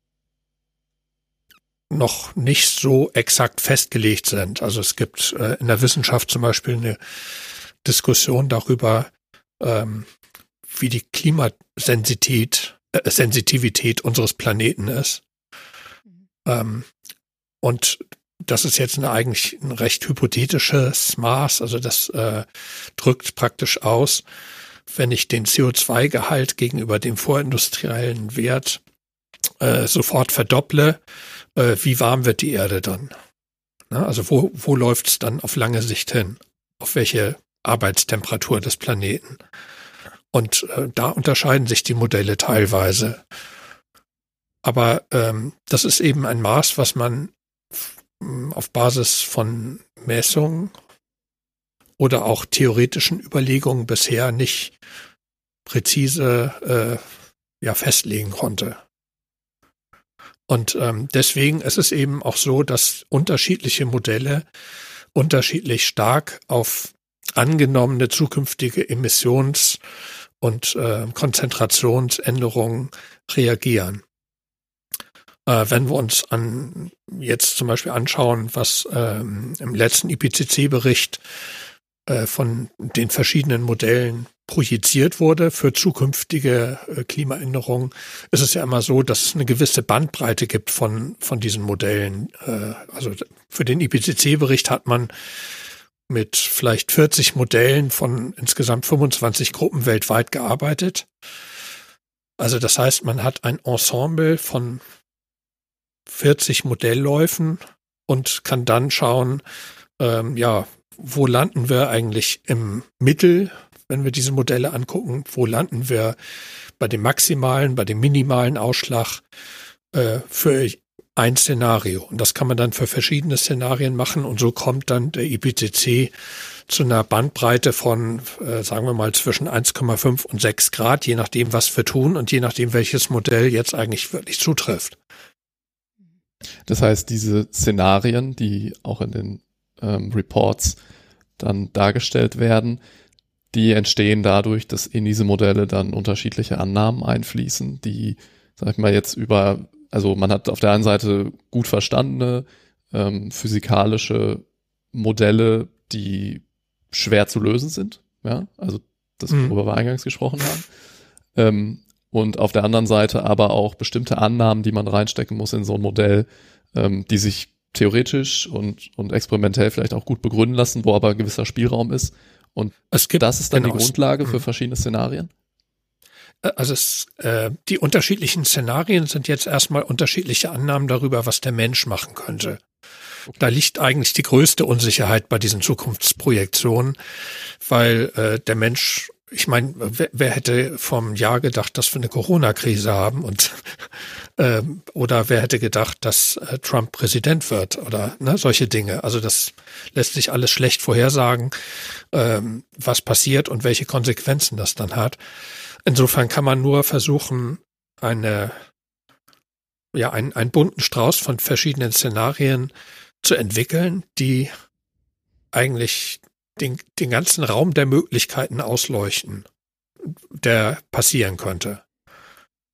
noch nicht so exakt festgelegt sind. Also es gibt äh, in der Wissenschaft zum Beispiel eine Diskussion darüber, ähm, wie die Klimasensitivität äh, Sensitivität unseres Planeten ist. Mhm. Ähm, und das ist jetzt eine, eigentlich ein recht hypothetisches Maß. Also das äh, drückt praktisch aus, wenn ich den CO2-Gehalt gegenüber dem vorindustriellen Wert äh, sofort verdopple, äh, wie warm wird die Erde dann? Na, also wo, wo läuft es dann auf lange Sicht hin? Auf welche Arbeitstemperatur des Planeten? Und äh, da unterscheiden sich die Modelle teilweise. Aber ähm, das ist eben ein Maß, was man auf Basis von Messungen oder auch theoretischen Überlegungen bisher nicht präzise äh, ja festlegen konnte. Und ähm, deswegen ist es eben auch so, dass unterschiedliche Modelle unterschiedlich stark auf angenommene zukünftige Emissions- und äh, Konzentrationsänderungen reagieren. Äh, wenn wir uns an jetzt zum Beispiel anschauen, was ähm, im letzten IPCC-Bericht äh, von den verschiedenen Modellen projiziert wurde für zukünftige äh, Klimaänderungen, ist es ja immer so, dass es eine gewisse Bandbreite gibt von, von diesen Modellen. Äh, also für den IPCC-Bericht hat man mit vielleicht 40 Modellen von insgesamt 25 Gruppen weltweit gearbeitet. Also das heißt, man hat ein Ensemble von 40 Modellläufen und kann dann schauen, ähm, ja, wo landen wir eigentlich im Mittel wenn wir diese Modelle angucken, wo landen wir bei dem maximalen, bei dem minimalen Ausschlag äh, für ein Szenario. Und das kann man dann für verschiedene Szenarien machen und so kommt dann der IPCC zu einer Bandbreite von, äh, sagen wir mal, zwischen 1,5 und 6 Grad, je nachdem, was wir tun und je nachdem, welches Modell jetzt eigentlich wirklich zutrifft. Das heißt, diese Szenarien, die auch in den ähm, Reports dann dargestellt werden, die entstehen dadurch, dass in diese Modelle dann unterschiedliche Annahmen einfließen, die, sag ich mal, jetzt über, also man hat auf der einen Seite gut verstandene ähm, physikalische Modelle, die schwer zu lösen sind, ja, also das, mhm. worüber wir eingangs gesprochen haben. Ähm, und auf der anderen Seite aber auch bestimmte Annahmen, die man reinstecken muss in so ein Modell, ähm, die sich theoretisch und, und experimentell vielleicht auch gut begründen lassen, wo aber gewisser Spielraum ist und gibt, das ist dann genau, die Grundlage für mhm. verschiedene Szenarien? Äh, also es, äh, die unterschiedlichen Szenarien sind jetzt erstmal unterschiedliche Annahmen darüber, was der Mensch machen könnte. Da liegt eigentlich die größte Unsicherheit bei diesen Zukunftsprojektionen, weil äh, der Mensch ich meine, wer, wer, hätte vom Jahr gedacht, dass wir eine Corona-Krise haben und ähm, oder wer hätte gedacht, dass äh, Trump Präsident wird oder ne, solche Dinge. Also das lässt sich alles schlecht vorhersagen, ähm, was passiert und welche Konsequenzen das dann hat. Insofern kann man nur versuchen, eine ja, einen, einen bunten Strauß von verschiedenen Szenarien zu entwickeln, die eigentlich den, den ganzen Raum der Möglichkeiten ausleuchten, der passieren könnte.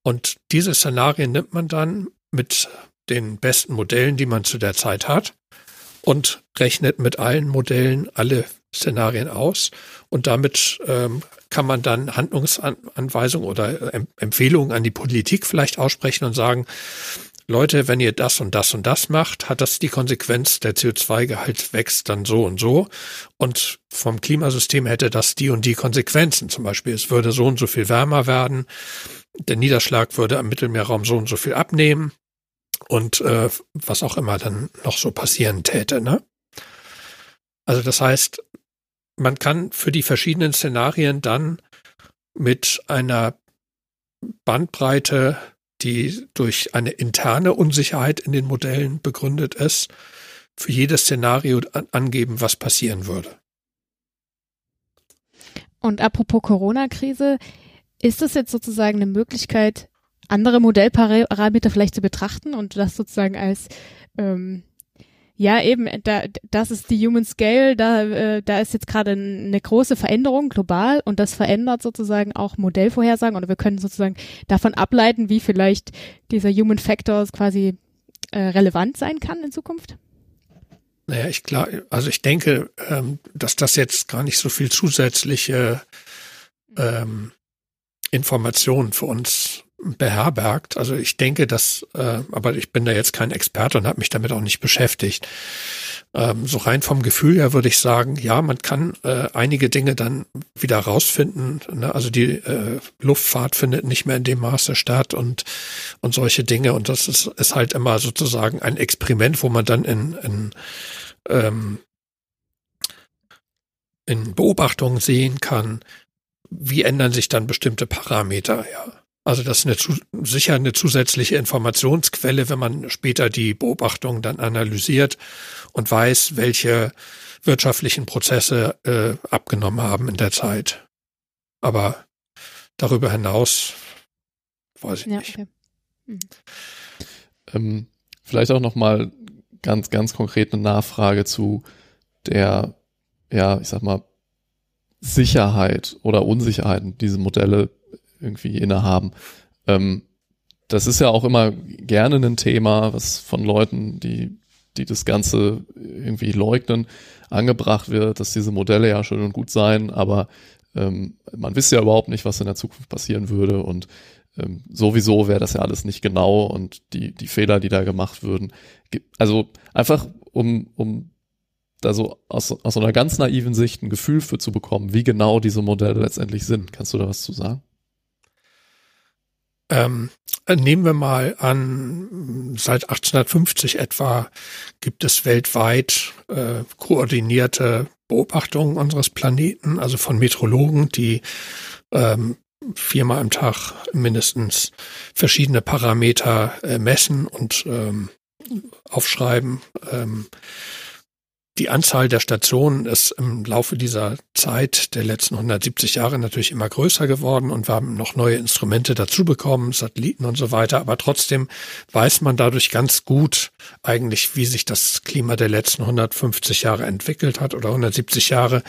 Und diese Szenarien nimmt man dann mit den besten Modellen, die man zu der Zeit hat, und rechnet mit allen Modellen alle Szenarien aus. Und damit ähm, kann man dann Handlungsanweisungen oder Empfehlungen an die Politik vielleicht aussprechen und sagen, Leute, wenn ihr das und das und das macht, hat das die Konsequenz, der CO2-Gehalt wächst dann so und so. Und vom Klimasystem hätte das die und die Konsequenzen. Zum Beispiel, es würde so und so viel wärmer werden, der Niederschlag würde am Mittelmeerraum so und so viel abnehmen und äh, was auch immer dann noch so passieren täte. Ne? Also das heißt, man kann für die verschiedenen Szenarien dann mit einer Bandbreite die durch eine interne Unsicherheit in den Modellen begründet ist, für jedes Szenario angeben, was passieren würde. Und apropos Corona-Krise, ist das jetzt sozusagen eine Möglichkeit, andere Modellparameter vielleicht zu betrachten und das sozusagen als ähm, ja, eben, da, das ist die Human Scale, da, äh, da ist jetzt gerade eine große Veränderung global und das verändert sozusagen auch Modellvorhersagen oder wir können sozusagen davon ableiten, wie vielleicht dieser Human Factor quasi äh, relevant sein kann in Zukunft. Naja, ich klar, also ich denke, ähm, dass das jetzt gar nicht so viel zusätzliche ähm, Informationen für uns beherbergt. Also ich denke, dass, äh, aber ich bin da jetzt kein Experte und habe mich damit auch nicht beschäftigt. Ähm, so rein vom Gefühl her würde ich sagen, ja, man kann äh, einige Dinge dann wieder rausfinden. Ne? Also die äh, Luftfahrt findet nicht mehr in dem Maße statt und und solche Dinge. Und das ist, ist halt immer sozusagen ein Experiment, wo man dann in, in ähm, in Beobachtungen sehen kann, wie ändern sich dann bestimmte Parameter, ja. Also das ist eine, sicher eine zusätzliche Informationsquelle, wenn man später die Beobachtungen dann analysiert und weiß, welche wirtschaftlichen Prozesse äh, abgenommen haben in der Zeit. Aber darüber hinaus weiß ich ja, nicht. Okay. Mhm. Ähm, vielleicht auch noch mal ganz, ganz konkret eine Nachfrage zu der, ja, ich sag mal, Sicherheit oder Unsicherheiten, diese Modelle irgendwie innehaben. Ähm, das ist ja auch immer gerne ein Thema, was von Leuten, die, die das Ganze irgendwie leugnen, angebracht wird, dass diese Modelle ja schön und gut seien, aber ähm, man wisse ja überhaupt nicht, was in der Zukunft passieren würde und ähm, sowieso wäre das ja alles nicht genau und die, die Fehler, die da gemacht würden. Also einfach, um, um da so aus, aus einer ganz naiven Sicht ein Gefühl für zu bekommen, wie genau diese Modelle letztendlich sind. Kannst du da was zu sagen? Ähm, nehmen wir mal an, seit 1850 etwa gibt es weltweit äh, koordinierte Beobachtungen unseres Planeten, also von Metrologen, die ähm, viermal am Tag mindestens verschiedene Parameter äh, messen und ähm, aufschreiben. Ähm, die Anzahl der Stationen ist im Laufe dieser Zeit der letzten 170 Jahre natürlich immer größer geworden und wir haben noch neue Instrumente dazu bekommen, Satelliten und so weiter. Aber trotzdem weiß man dadurch ganz gut eigentlich, wie sich das Klima der letzten 150 Jahre entwickelt hat oder 170 Jahre.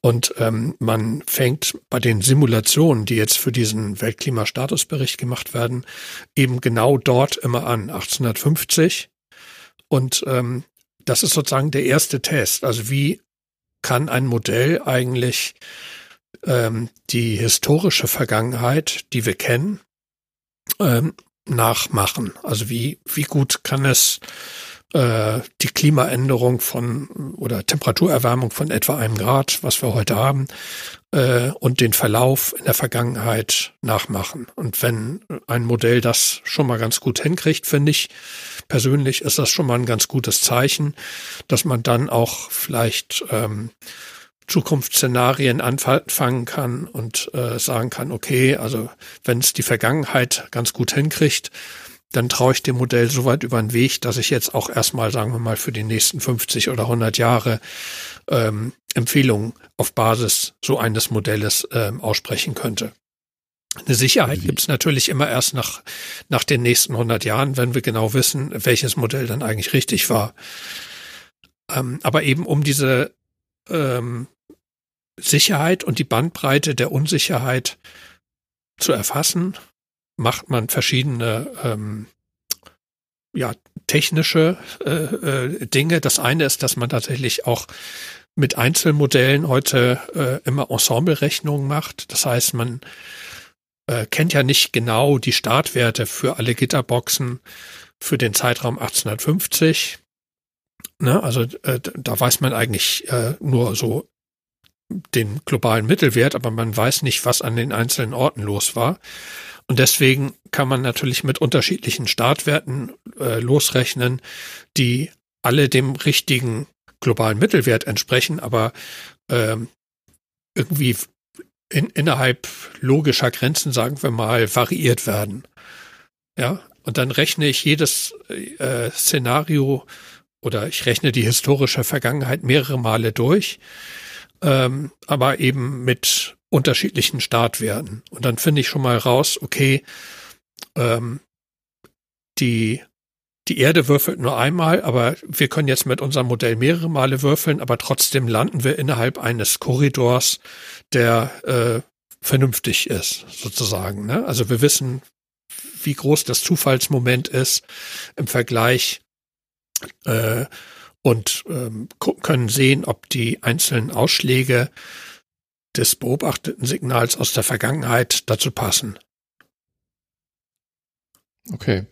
Und ähm, man fängt bei den Simulationen, die jetzt für diesen Weltklimastatusbericht gemacht werden, eben genau dort immer an, 1850. Und ähm, das ist sozusagen der erste Test. Also wie kann ein Modell eigentlich ähm, die historische Vergangenheit, die wir kennen, ähm, nachmachen? Also wie, wie gut kann es äh, die Klimaänderung von oder Temperaturerwärmung von etwa einem Grad, was wir heute haben, äh, und den Verlauf in der Vergangenheit nachmachen. Und wenn ein Modell das schon mal ganz gut hinkriegt, finde ich persönlich, ist das schon mal ein ganz gutes Zeichen, dass man dann auch vielleicht ähm, Zukunftsszenarien anfangen kann und äh, sagen kann, okay, also wenn es die Vergangenheit ganz gut hinkriegt, dann traue ich dem Modell so weit über den Weg, dass ich jetzt auch erstmal, sagen wir mal, für die nächsten 50 oder 100 Jahre ähm, Empfehlungen auf Basis so eines Modells ähm, aussprechen könnte. Eine Sicherheit gibt es natürlich immer erst nach, nach den nächsten 100 Jahren, wenn wir genau wissen, welches Modell dann eigentlich richtig war. Ähm, aber eben um diese ähm, Sicherheit und die Bandbreite der Unsicherheit zu erfassen, macht man verschiedene ähm, ja, technische äh, äh, Dinge. Das eine ist, dass man tatsächlich auch mit Einzelmodellen heute äh, immer Ensemblerechnungen macht. Das heißt, man äh, kennt ja nicht genau die Startwerte für alle Gitterboxen für den Zeitraum 1850. Ne? Also äh, da weiß man eigentlich äh, nur so den globalen Mittelwert, aber man weiß nicht, was an den einzelnen Orten los war. Und deswegen kann man natürlich mit unterschiedlichen Startwerten äh, losrechnen, die alle dem richtigen globalen Mittelwert entsprechen, aber ähm, irgendwie in, innerhalb logischer Grenzen, sagen wir mal, variiert werden. Ja, und dann rechne ich jedes äh, Szenario oder ich rechne die historische Vergangenheit mehrere Male durch, ähm, aber eben mit unterschiedlichen Startwerten. Und dann finde ich schon mal raus, okay, ähm, die, die Erde würfelt nur einmal, aber wir können jetzt mit unserem Modell mehrere Male würfeln, aber trotzdem landen wir innerhalb eines Korridors, der äh, vernünftig ist, sozusagen. Ne? Also wir wissen, wie groß das Zufallsmoment ist im Vergleich äh, und ähm, können sehen, ob die einzelnen Ausschläge des beobachteten Signals aus der Vergangenheit dazu passen. Okay.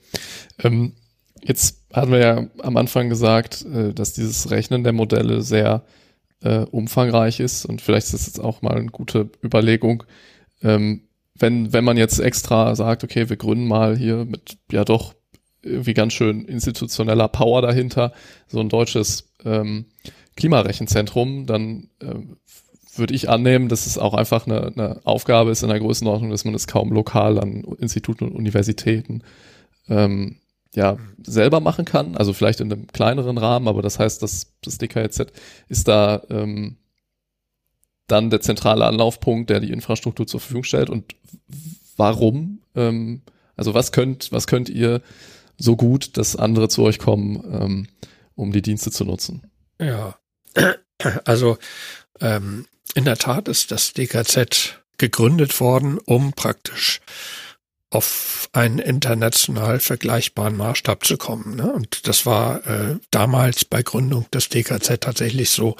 Ähm, jetzt hatten wir ja am Anfang gesagt, äh, dass dieses Rechnen der Modelle sehr äh, umfangreich ist und vielleicht ist es jetzt auch mal eine gute Überlegung, ähm, wenn, wenn man jetzt extra sagt, okay, wir gründen mal hier mit ja doch irgendwie ganz schön institutioneller Power dahinter, so ein deutsches ähm, Klimarechenzentrum, dann äh, würde ich annehmen, dass es auch einfach eine, eine Aufgabe ist in der Größenordnung, dass man es kaum lokal an Instituten und Universitäten ähm, ja selber machen kann. Also vielleicht in einem kleineren Rahmen, aber das heißt, dass das DKZ ist da ähm, dann der zentrale Anlaufpunkt, der die Infrastruktur zur Verfügung stellt. Und warum? Ähm, also was könnt, was könnt ihr so gut, dass andere zu euch kommen, ähm, um die Dienste zu nutzen? Ja, also ähm, in der Tat ist das DKZ gegründet worden, um praktisch auf einen international vergleichbaren Maßstab zu kommen. Ne? Und das war äh, damals bei Gründung des DKZ tatsächlich so,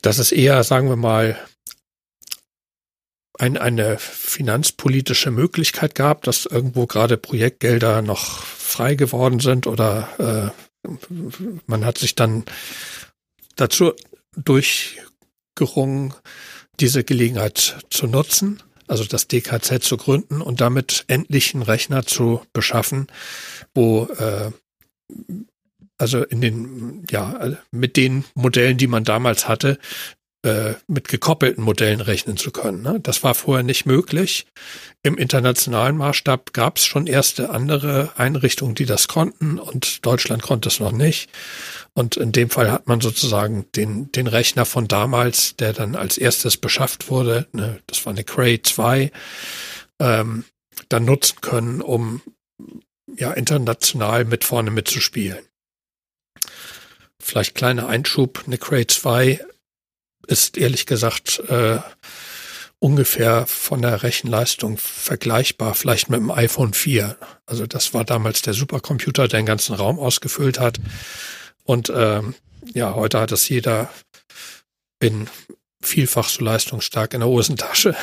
dass es eher, sagen wir mal, ein, eine finanzpolitische Möglichkeit gab, dass irgendwo gerade Projektgelder noch frei geworden sind oder äh, man hat sich dann dazu durchgerungen, diese Gelegenheit zu nutzen, also das DKZ zu gründen und damit endlich einen Rechner zu beschaffen, wo äh, also in den, ja, mit den Modellen, die man damals hatte, äh, mit gekoppelten Modellen rechnen zu können. Ne? Das war vorher nicht möglich. Im internationalen Maßstab gab es schon erste andere Einrichtungen, die das konnten und Deutschland konnte es noch nicht. Und in dem Fall hat man sozusagen den, den Rechner von damals, der dann als erstes beschafft wurde, ne, das war eine Cray 2, ähm, dann nutzen können, um ja international mit vorne mitzuspielen. Vielleicht kleiner Einschub, eine Cray 2 ist ehrlich gesagt äh, ungefähr von der Rechenleistung vergleichbar, vielleicht mit dem iPhone 4. Also das war damals der Supercomputer, der den ganzen Raum ausgefüllt hat. Und ähm, ja, heute hat es jeder in vielfach so leistungsstark in der Hosentasche.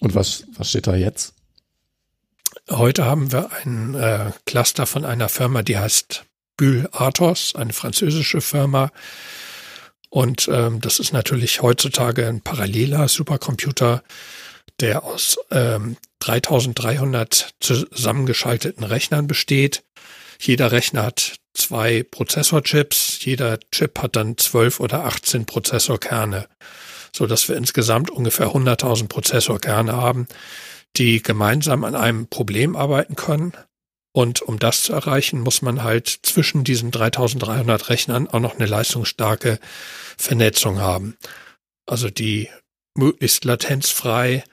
Und was, was steht da jetzt? Heute haben wir ein äh, Cluster von einer Firma, die heißt Bull Athos, eine französische Firma, und ähm, das ist natürlich heutzutage ein paralleler Supercomputer, der aus ähm, 3300 zusammengeschalteten Rechnern besteht. Jeder Rechner hat zwei Prozessorchips. Jeder Chip hat dann zwölf oder 18 Prozessorkerne, so dass wir insgesamt ungefähr 100.000 Prozessorkerne haben, die gemeinsam an einem Problem arbeiten können. Und um das zu erreichen, muss man halt zwischen diesen 3300 Rechnern auch noch eine leistungsstarke Vernetzung haben. Also die möglichst latenzfrei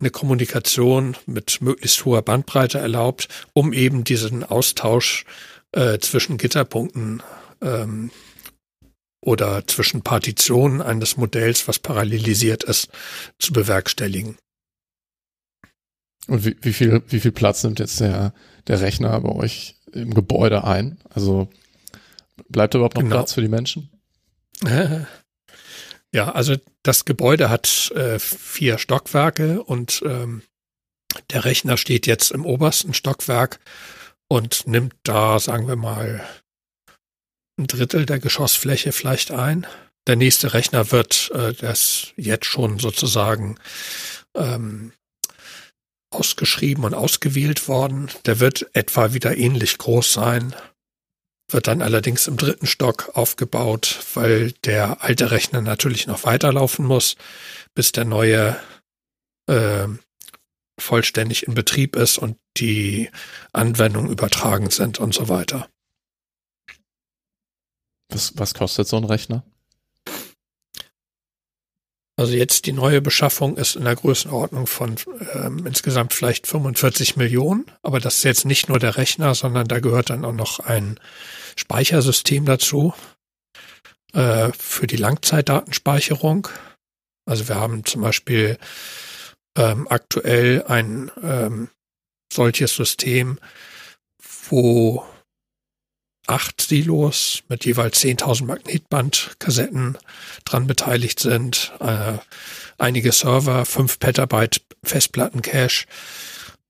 eine Kommunikation mit möglichst hoher Bandbreite erlaubt, um eben diesen Austausch äh, zwischen Gitterpunkten ähm, oder zwischen Partitionen eines Modells, was parallelisiert ist, zu bewerkstelligen. Und wie, wie viel, wie viel Platz nimmt jetzt der, der Rechner bei euch im Gebäude ein? Also bleibt da überhaupt noch genau. Platz für die Menschen? Ja, also das Gebäude hat äh, vier Stockwerke und ähm, der Rechner steht jetzt im obersten Stockwerk und nimmt da, sagen wir mal, ein Drittel der Geschossfläche vielleicht ein. Der nächste Rechner wird äh, das jetzt schon sozusagen ähm, ausgeschrieben und ausgewählt worden. Der wird etwa wieder ähnlich groß sein, wird dann allerdings im dritten Stock aufgebaut, weil der alte Rechner natürlich noch weiterlaufen muss, bis der neue äh, vollständig in Betrieb ist und die Anwendungen übertragen sind und so weiter. Was, was kostet so ein Rechner? Also jetzt die neue Beschaffung ist in der Größenordnung von ähm, insgesamt vielleicht 45 Millionen, aber das ist jetzt nicht nur der Rechner, sondern da gehört dann auch noch ein Speichersystem dazu äh, für die Langzeitdatenspeicherung. Also wir haben zum Beispiel ähm, aktuell ein ähm, solches System, wo acht Silos mit jeweils 10.000 Magnetbandkassetten dran beteiligt sind, äh, einige Server, fünf Petabyte Festplatten-Cache,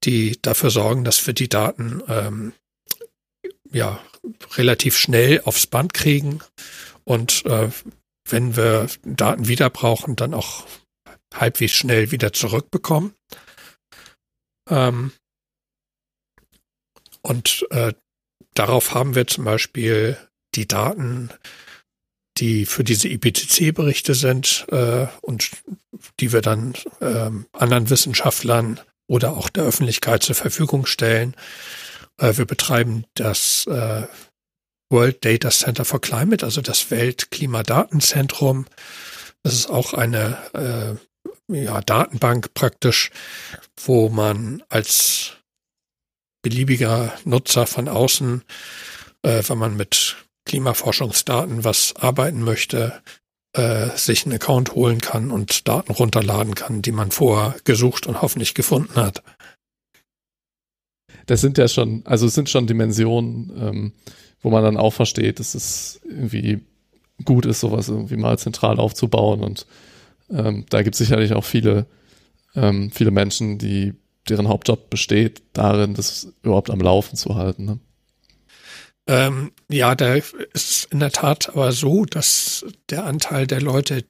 die dafür sorgen, dass wir die Daten ähm, ja relativ schnell aufs Band kriegen und äh, wenn wir Daten wieder brauchen, dann auch halbwegs schnell wieder zurückbekommen. Ähm, und äh, darauf haben wir zum Beispiel die Daten, die für diese IPCC-Berichte sind äh, und die wir dann äh, anderen Wissenschaftlern oder auch der Öffentlichkeit zur Verfügung stellen. Äh, wir betreiben das äh, World Data Center for Climate, also das Weltklimadatenzentrum. Das ist auch eine äh, ja, Datenbank praktisch, wo man als beliebiger Nutzer von außen, äh, wenn man mit Klimaforschungsdaten was arbeiten möchte, äh, sich einen Account holen kann und Daten runterladen kann, die man vorher gesucht und hoffentlich gefunden hat. Das sind ja schon, also es sind schon Dimensionen, ähm, wo man dann auch versteht, dass es irgendwie gut ist, sowas irgendwie mal zentral aufzubauen und ähm, da gibt es sicherlich auch viele, ähm, viele Menschen, die deren Hauptjob besteht darin, das überhaupt am Laufen zu halten. Ne? Ähm, ja, da ist in der Tat aber so, dass der Anteil der Leute,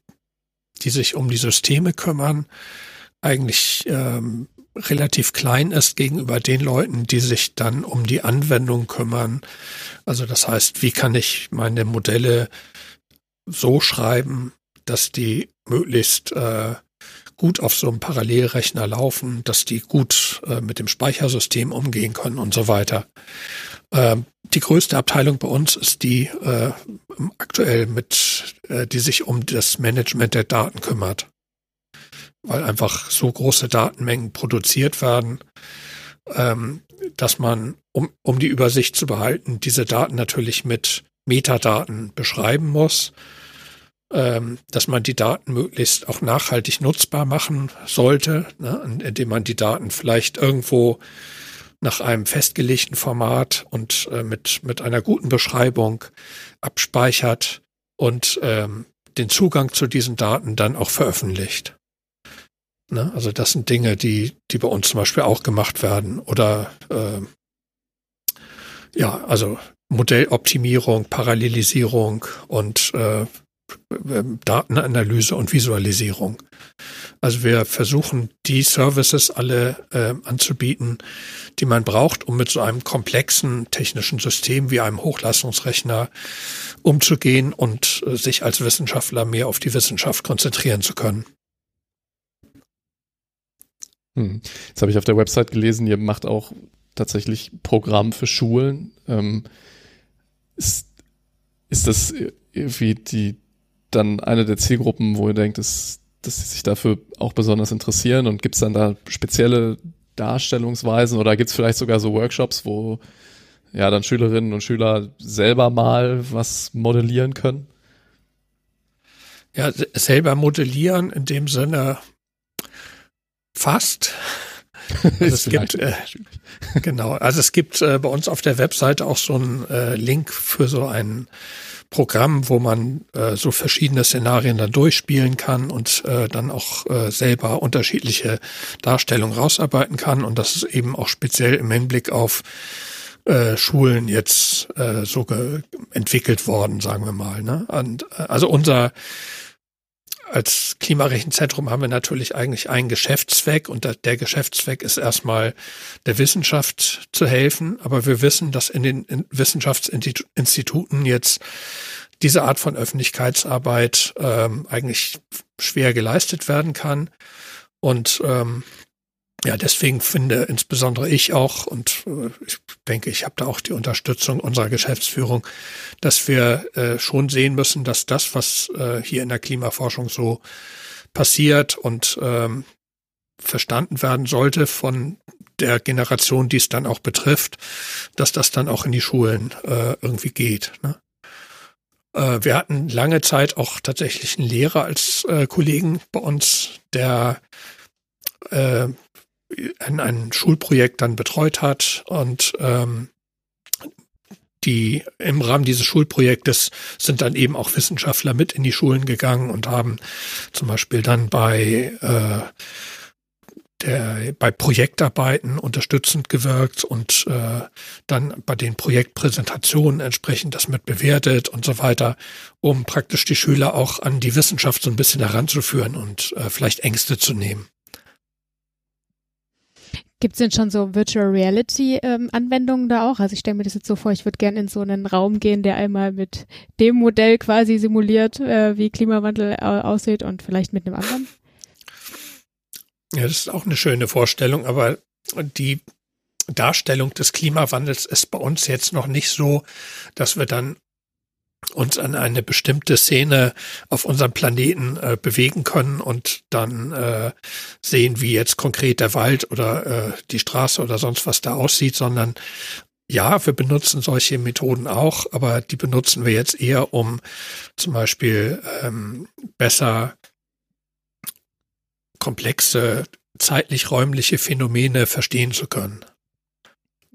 die sich um die Systeme kümmern, eigentlich ähm, relativ klein ist gegenüber den Leuten, die sich dann um die Anwendung kümmern. Also das heißt, wie kann ich meine Modelle so schreiben, dass die möglichst äh, gut auf so einem Parallelrechner laufen, dass die gut äh, mit dem Speichersystem umgehen können und so weiter. Ähm, die größte Abteilung bei uns ist die äh, aktuell mit, äh, die sich um das Management der Daten kümmert, weil einfach so große Datenmengen produziert werden, ähm, dass man, um, um die Übersicht zu behalten, diese Daten natürlich mit Metadaten beschreiben muss dass man die Daten möglichst auch nachhaltig nutzbar machen sollte, ne, indem man die Daten vielleicht irgendwo nach einem festgelegten Format und äh, mit, mit einer guten Beschreibung abspeichert und ähm, den Zugang zu diesen Daten dann auch veröffentlicht. Ne? Also das sind Dinge, die, die bei uns zum Beispiel auch gemacht werden. Oder äh, ja, also Modelloptimierung, Parallelisierung und äh, Datenanalyse und Visualisierung. Also wir versuchen die Services alle äh, anzubieten, die man braucht, um mit so einem komplexen technischen System wie einem Hochleistungsrechner umzugehen und äh, sich als Wissenschaftler mehr auf die Wissenschaft konzentrieren zu können. Hm. Jetzt habe ich auf der Website gelesen, ihr macht auch tatsächlich Programm für Schulen. Ähm, ist, ist das irgendwie die dann eine der Zielgruppen, wo ihr denkt, dass, dass sie sich dafür auch besonders interessieren und gibt es dann da spezielle Darstellungsweisen oder gibt es vielleicht sogar so Workshops, wo ja dann Schülerinnen und Schüler selber mal was modellieren können? Ja, selber modellieren in dem Sinne fast. Also es gibt äh, genau, also es gibt äh, bei uns auf der Webseite auch so einen äh, Link für so ein Programm, wo man äh, so verschiedene Szenarien dann durchspielen kann und äh, dann auch äh, selber unterschiedliche Darstellungen rausarbeiten kann und das ist eben auch speziell im Hinblick auf äh, Schulen jetzt äh, so entwickelt worden, sagen wir mal. Ne? Und, äh, also unser als Klimarechenzentrum haben wir natürlich eigentlich einen Geschäftszweck und der Geschäftszweck ist erstmal der Wissenschaft zu helfen. Aber wir wissen, dass in den Wissenschaftsinstituten jetzt diese Art von Öffentlichkeitsarbeit ähm, eigentlich schwer geleistet werden kann. Und ähm, ja, deswegen finde insbesondere ich auch, und äh, ich denke, ich habe da auch die Unterstützung unserer Geschäftsführung, dass wir äh, schon sehen müssen, dass das, was äh, hier in der Klimaforschung so passiert und ähm, verstanden werden sollte von der Generation, die es dann auch betrifft, dass das dann auch in die Schulen äh, irgendwie geht. Ne? Äh, wir hatten lange Zeit auch tatsächlich einen Lehrer als äh, Kollegen bei uns, der ein, ein Schulprojekt dann betreut hat und ähm, die im Rahmen dieses Schulprojektes sind dann eben auch Wissenschaftler mit in die Schulen gegangen und haben zum Beispiel dann bei äh, der bei Projektarbeiten unterstützend gewirkt und äh, dann bei den Projektpräsentationen entsprechend das mit bewertet und so weiter, um praktisch die Schüler auch an die Wissenschaft so ein bisschen heranzuführen und äh, vielleicht Ängste zu nehmen. Gibt es denn schon so Virtual Reality ähm, Anwendungen da auch? Also ich stelle mir das jetzt so vor, ich würde gerne in so einen Raum gehen, der einmal mit dem Modell quasi simuliert, äh, wie Klimawandel äh, aussieht und vielleicht mit einem anderen. Ja, das ist auch eine schöne Vorstellung, aber die Darstellung des Klimawandels ist bei uns jetzt noch nicht so, dass wir dann uns an eine bestimmte Szene auf unserem Planeten äh, bewegen können und dann äh, sehen, wie jetzt konkret der Wald oder äh, die Straße oder sonst was da aussieht, sondern ja, wir benutzen solche Methoden auch, aber die benutzen wir jetzt eher, um zum Beispiel ähm, besser komplexe zeitlich-räumliche Phänomene verstehen zu können.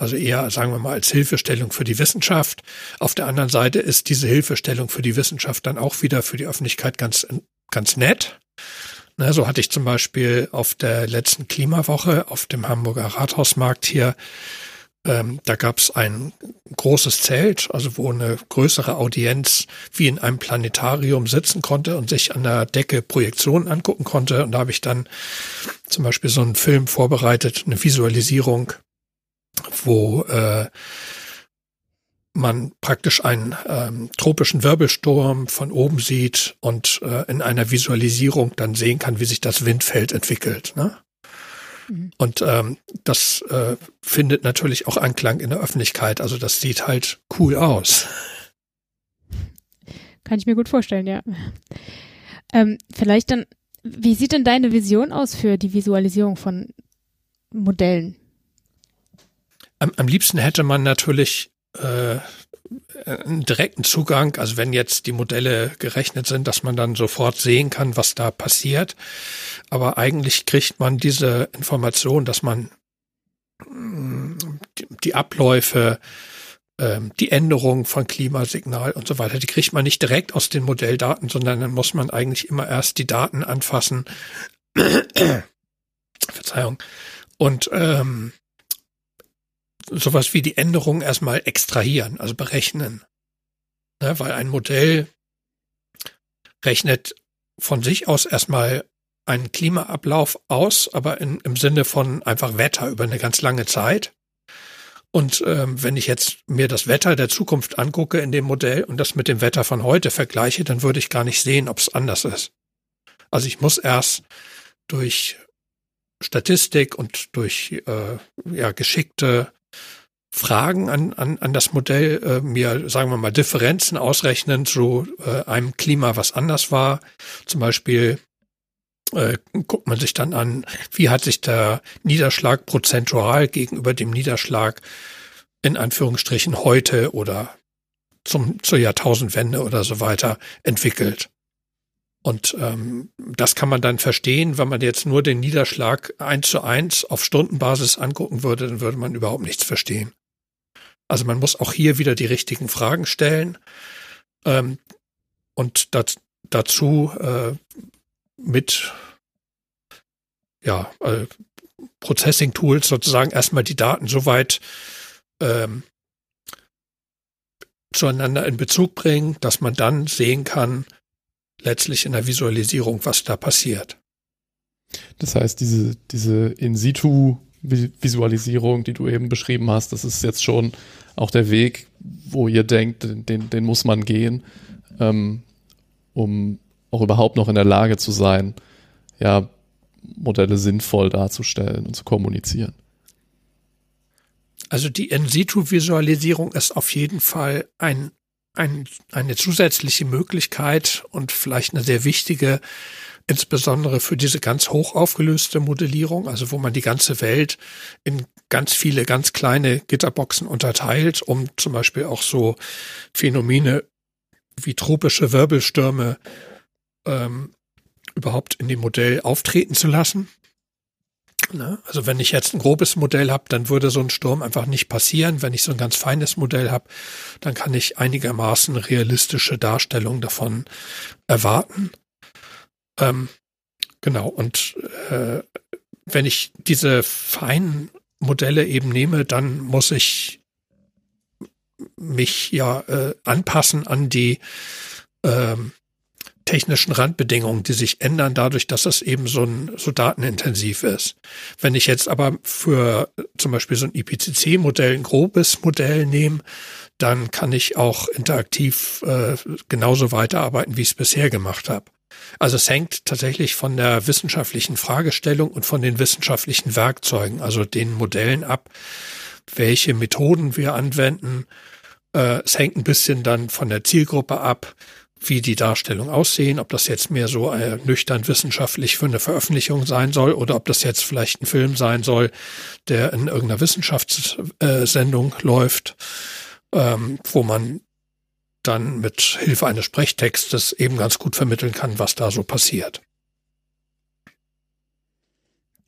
Also eher, sagen wir mal, als Hilfestellung für die Wissenschaft. Auf der anderen Seite ist diese Hilfestellung für die Wissenschaft dann auch wieder für die Öffentlichkeit ganz, ganz nett. Na, so hatte ich zum Beispiel auf der letzten Klimawoche auf dem Hamburger Rathausmarkt hier, ähm, da gab es ein großes Zelt, also wo eine größere Audienz wie in einem Planetarium sitzen konnte und sich an der Decke Projektionen angucken konnte. Und da habe ich dann zum Beispiel so einen Film vorbereitet, eine Visualisierung wo äh, man praktisch einen ähm, tropischen Wirbelsturm von oben sieht und äh, in einer Visualisierung dann sehen kann, wie sich das Windfeld entwickelt. Ne? Mhm. Und ähm, das äh, findet natürlich auch Anklang in der Öffentlichkeit. Also das sieht halt cool aus. Kann ich mir gut vorstellen, ja. Ähm, vielleicht dann, wie sieht denn deine Vision aus für die Visualisierung von Modellen? Am, am liebsten hätte man natürlich äh, einen direkten Zugang, also wenn jetzt die Modelle gerechnet sind, dass man dann sofort sehen kann, was da passiert. Aber eigentlich kriegt man diese Information, dass man mm, die Abläufe, ähm, die Änderung von Klimasignal und so weiter, die kriegt man nicht direkt aus den Modelldaten, sondern dann muss man eigentlich immer erst die Daten anfassen. Verzeihung. Und ähm, sowas wie die Änderung erstmal extrahieren, also berechnen. Ne, weil ein Modell rechnet von sich aus erstmal einen Klimaablauf aus, aber in, im Sinne von einfach Wetter über eine ganz lange Zeit. Und ähm, wenn ich jetzt mir das Wetter der Zukunft angucke in dem Modell und das mit dem Wetter von heute vergleiche, dann würde ich gar nicht sehen, ob es anders ist. Also ich muss erst durch Statistik und durch äh, ja, geschickte Fragen an, an, an das Modell äh, mir, sagen wir mal, Differenzen ausrechnen zu äh, einem Klima, was anders war. Zum Beispiel äh, guckt man sich dann an, wie hat sich der Niederschlag prozentual gegenüber dem Niederschlag in Anführungsstrichen heute oder zum, zur Jahrtausendwende oder so weiter entwickelt. Und ähm, das kann man dann verstehen, wenn man jetzt nur den Niederschlag eins zu eins auf Stundenbasis angucken würde, dann würde man überhaupt nichts verstehen. Also man muss auch hier wieder die richtigen Fragen stellen ähm, und dat, dazu äh, mit ja, äh, Processing-Tools sozusagen erstmal die Daten so weit ähm, zueinander in Bezug bringen, dass man dann sehen kann, letztlich in der Visualisierung, was da passiert. Das heißt, diese, diese In-situ-Visualisierung, die du eben beschrieben hast, das ist jetzt schon auch der Weg, wo ihr denkt, den, den muss man gehen, ähm, um auch überhaupt noch in der Lage zu sein, ja, Modelle sinnvoll darzustellen und zu kommunizieren. Also die In-situ-Visualisierung ist auf jeden Fall ein, ein, eine zusätzliche Möglichkeit und vielleicht eine sehr wichtige, insbesondere für diese ganz hoch aufgelöste Modellierung, also wo man die ganze Welt in ganz viele ganz kleine Gitterboxen unterteilt, um zum Beispiel auch so Phänomene wie tropische Wirbelstürme ähm, überhaupt in dem Modell auftreten zu lassen. Ne? Also wenn ich jetzt ein grobes Modell habe, dann würde so ein Sturm einfach nicht passieren. Wenn ich so ein ganz feines Modell habe, dann kann ich einigermaßen realistische Darstellungen davon erwarten. Ähm, genau, und äh, wenn ich diese feinen Modelle eben nehme, dann muss ich mich ja äh, anpassen an die ähm, technischen Randbedingungen, die sich ändern dadurch, dass es eben so ein so datenintensiv ist. Wenn ich jetzt aber für zum Beispiel so ein IPCC-Modell, ein grobes Modell nehme, dann kann ich auch interaktiv äh, genauso weiterarbeiten, wie ich es bisher gemacht habe. Also es hängt tatsächlich von der wissenschaftlichen Fragestellung und von den wissenschaftlichen Werkzeugen, also den Modellen ab, welche Methoden wir anwenden. Äh, es hängt ein bisschen dann von der Zielgruppe ab, wie die Darstellung aussehen, ob das jetzt mehr so äh, nüchtern wissenschaftlich für eine Veröffentlichung sein soll oder ob das jetzt vielleicht ein Film sein soll, der in irgendeiner Wissenschaftssendung äh, läuft, ähm, wo man dann mit Hilfe eines Sprechtextes eben ganz gut vermitteln kann, was da so passiert.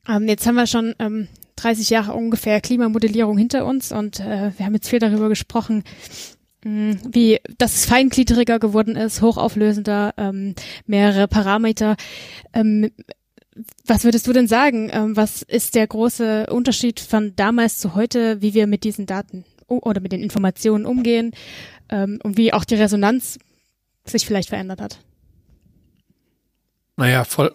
Ähm, jetzt haben wir schon ähm, 30 Jahre ungefähr Klimamodellierung hinter uns und äh, wir haben jetzt viel darüber gesprochen, Mm, wie das feingliedriger geworden ist, hochauflösender, ähm, mehrere Parameter. Ähm, was würdest du denn sagen? Ähm, was ist der große Unterschied von damals zu heute, wie wir mit diesen Daten oder mit den Informationen umgehen ähm, und wie auch die Resonanz sich vielleicht verändert hat? Naja, vor,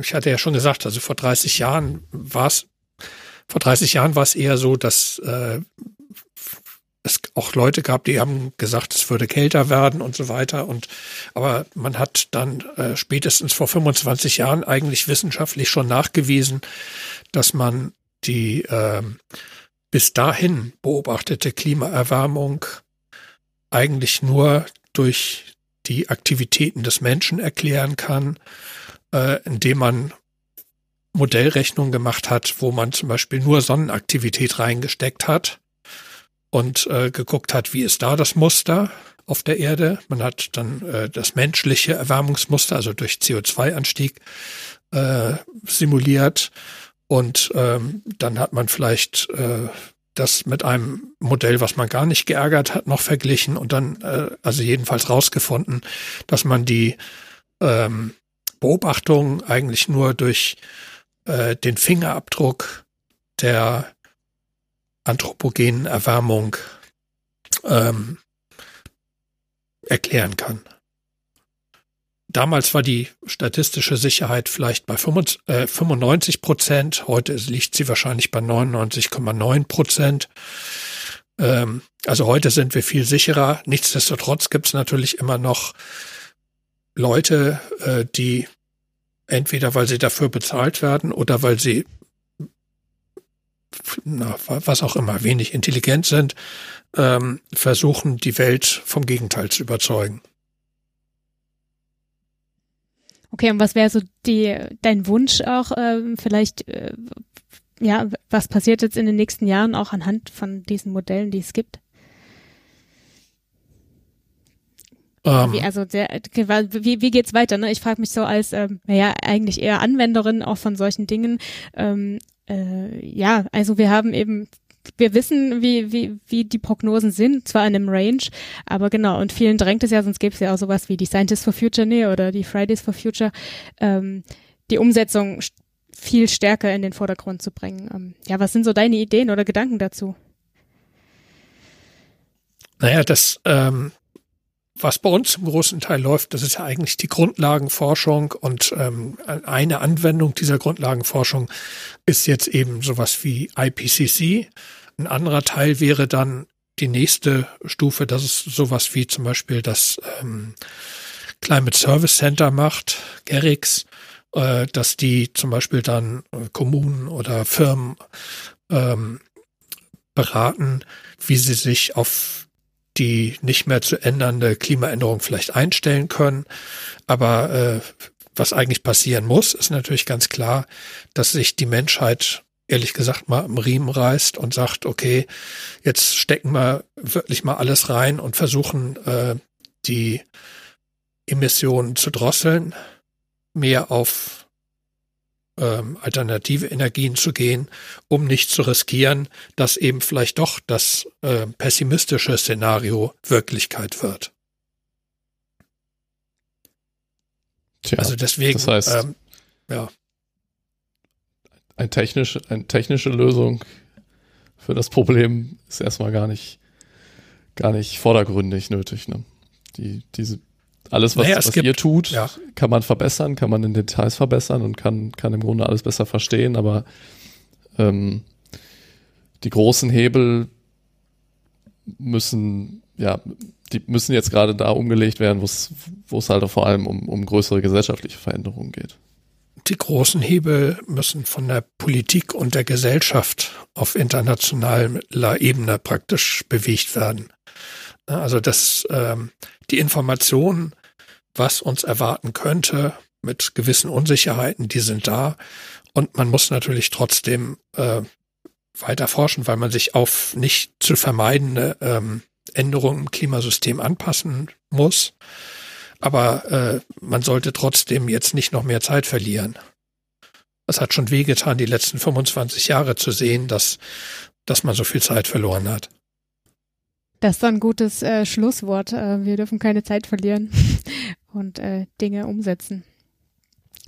ich hatte ja schon gesagt, also vor 30 Jahren war es, vor 30 Jahren war es eher so, dass äh, es auch Leute gab, die haben gesagt, es würde kälter werden und so weiter. Und aber man hat dann äh, spätestens vor 25 Jahren eigentlich wissenschaftlich schon nachgewiesen, dass man die äh, bis dahin beobachtete Klimaerwärmung eigentlich nur durch die Aktivitäten des Menschen erklären kann, äh, indem man Modellrechnungen gemacht hat, wo man zum Beispiel nur Sonnenaktivität reingesteckt hat und äh, geguckt hat, wie ist da das Muster auf der Erde. Man hat dann äh, das menschliche Erwärmungsmuster, also durch CO2-Anstieg, äh, simuliert. Und ähm, dann hat man vielleicht äh, das mit einem Modell, was man gar nicht geärgert hat, noch verglichen und dann, äh, also jedenfalls rausgefunden, dass man die ähm, Beobachtung eigentlich nur durch äh, den Fingerabdruck der anthropogenen Erwärmung ähm, erklären kann. Damals war die statistische Sicherheit vielleicht bei 95 Prozent, heute liegt sie wahrscheinlich bei 99,9 Prozent. Ähm, also heute sind wir viel sicherer. Nichtsdestotrotz gibt es natürlich immer noch Leute, äh, die entweder weil sie dafür bezahlt werden oder weil sie na, was auch immer, wenig intelligent sind, ähm, versuchen, die Welt vom Gegenteil zu überzeugen. Okay, und was wäre so die, dein Wunsch auch, ähm, vielleicht, äh, ja, was passiert jetzt in den nächsten Jahren auch anhand von diesen Modellen, die es gibt? Um. Wie, ähm. also der, wie, wie geht's weiter? Ne? Ich frage mich so als, ähm, naja, eigentlich eher Anwenderin auch von solchen Dingen. Ähm, äh, ja, also wir haben eben wir wissen, wie, wie, wie die Prognosen sind, zwar in einem Range, aber genau, und vielen drängt es ja, sonst gäbe es ja auch sowas wie die Scientists for Future nee, oder die Fridays for Future, ähm, die Umsetzung viel stärker in den Vordergrund zu bringen. Ähm, ja, was sind so deine Ideen oder Gedanken dazu? Naja, das, ähm, was bei uns im großen Teil läuft, das ist ja eigentlich die Grundlagenforschung und ähm, eine Anwendung dieser Grundlagenforschung ist jetzt eben sowas wie IPCC. Ein anderer Teil wäre dann die nächste Stufe, dass es sowas wie zum Beispiel das ähm, Climate Service Center macht, GERIX, äh, dass die zum Beispiel dann äh, Kommunen oder Firmen ähm, beraten, wie sie sich auf die nicht mehr zu ändernde Klimaänderung vielleicht einstellen können. Aber äh, was eigentlich passieren muss, ist natürlich ganz klar, dass sich die Menschheit ehrlich gesagt mal im Riemen reißt und sagt, okay, jetzt stecken wir wirklich mal alles rein und versuchen äh, die Emissionen zu drosseln, mehr auf ähm, alternative Energien zu gehen, um nicht zu riskieren, dass eben vielleicht doch das äh, pessimistische Szenario Wirklichkeit wird. Tja, also deswegen, das heißt, ähm, ja. Ein technisch, eine technische Lösung für das Problem ist erstmal gar nicht, gar nicht vordergründig nötig. Ne? Die, diese alles, was, naja, was gibt, ihr tut, ja. kann man verbessern, kann man in Details verbessern und kann, kann im Grunde alles besser verstehen, aber ähm, die großen Hebel müssen, ja, die müssen jetzt gerade da umgelegt werden, wo es halt vor allem um, um größere gesellschaftliche Veränderungen geht. Die großen Hebel müssen von der Politik und der Gesellschaft auf internationaler Ebene praktisch bewegt werden. Also das, ähm, die Informationen, was uns erwarten könnte, mit gewissen Unsicherheiten, die sind da. Und man muss natürlich trotzdem äh, weiter forschen, weil man sich auf nicht zu vermeidende ähm, Änderungen im Klimasystem anpassen muss. Aber äh, man sollte trotzdem jetzt nicht noch mehr Zeit verlieren. Es hat schon wehgetan, die letzten 25 Jahre zu sehen, dass, dass man so viel Zeit verloren hat. Das ist ein gutes äh, Schlusswort. Äh, wir dürfen keine Zeit verlieren und äh, Dinge umsetzen.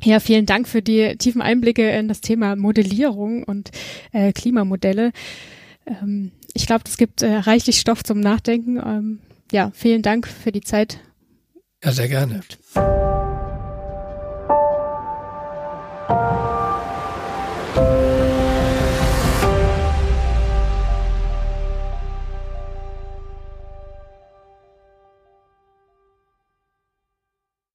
Ja, vielen Dank für die tiefen Einblicke in das Thema Modellierung und äh, Klimamodelle. Ähm, ich glaube, es gibt äh, reichlich Stoff zum Nachdenken. Ähm, ja, vielen Dank für die Zeit. Ja, sehr gerne.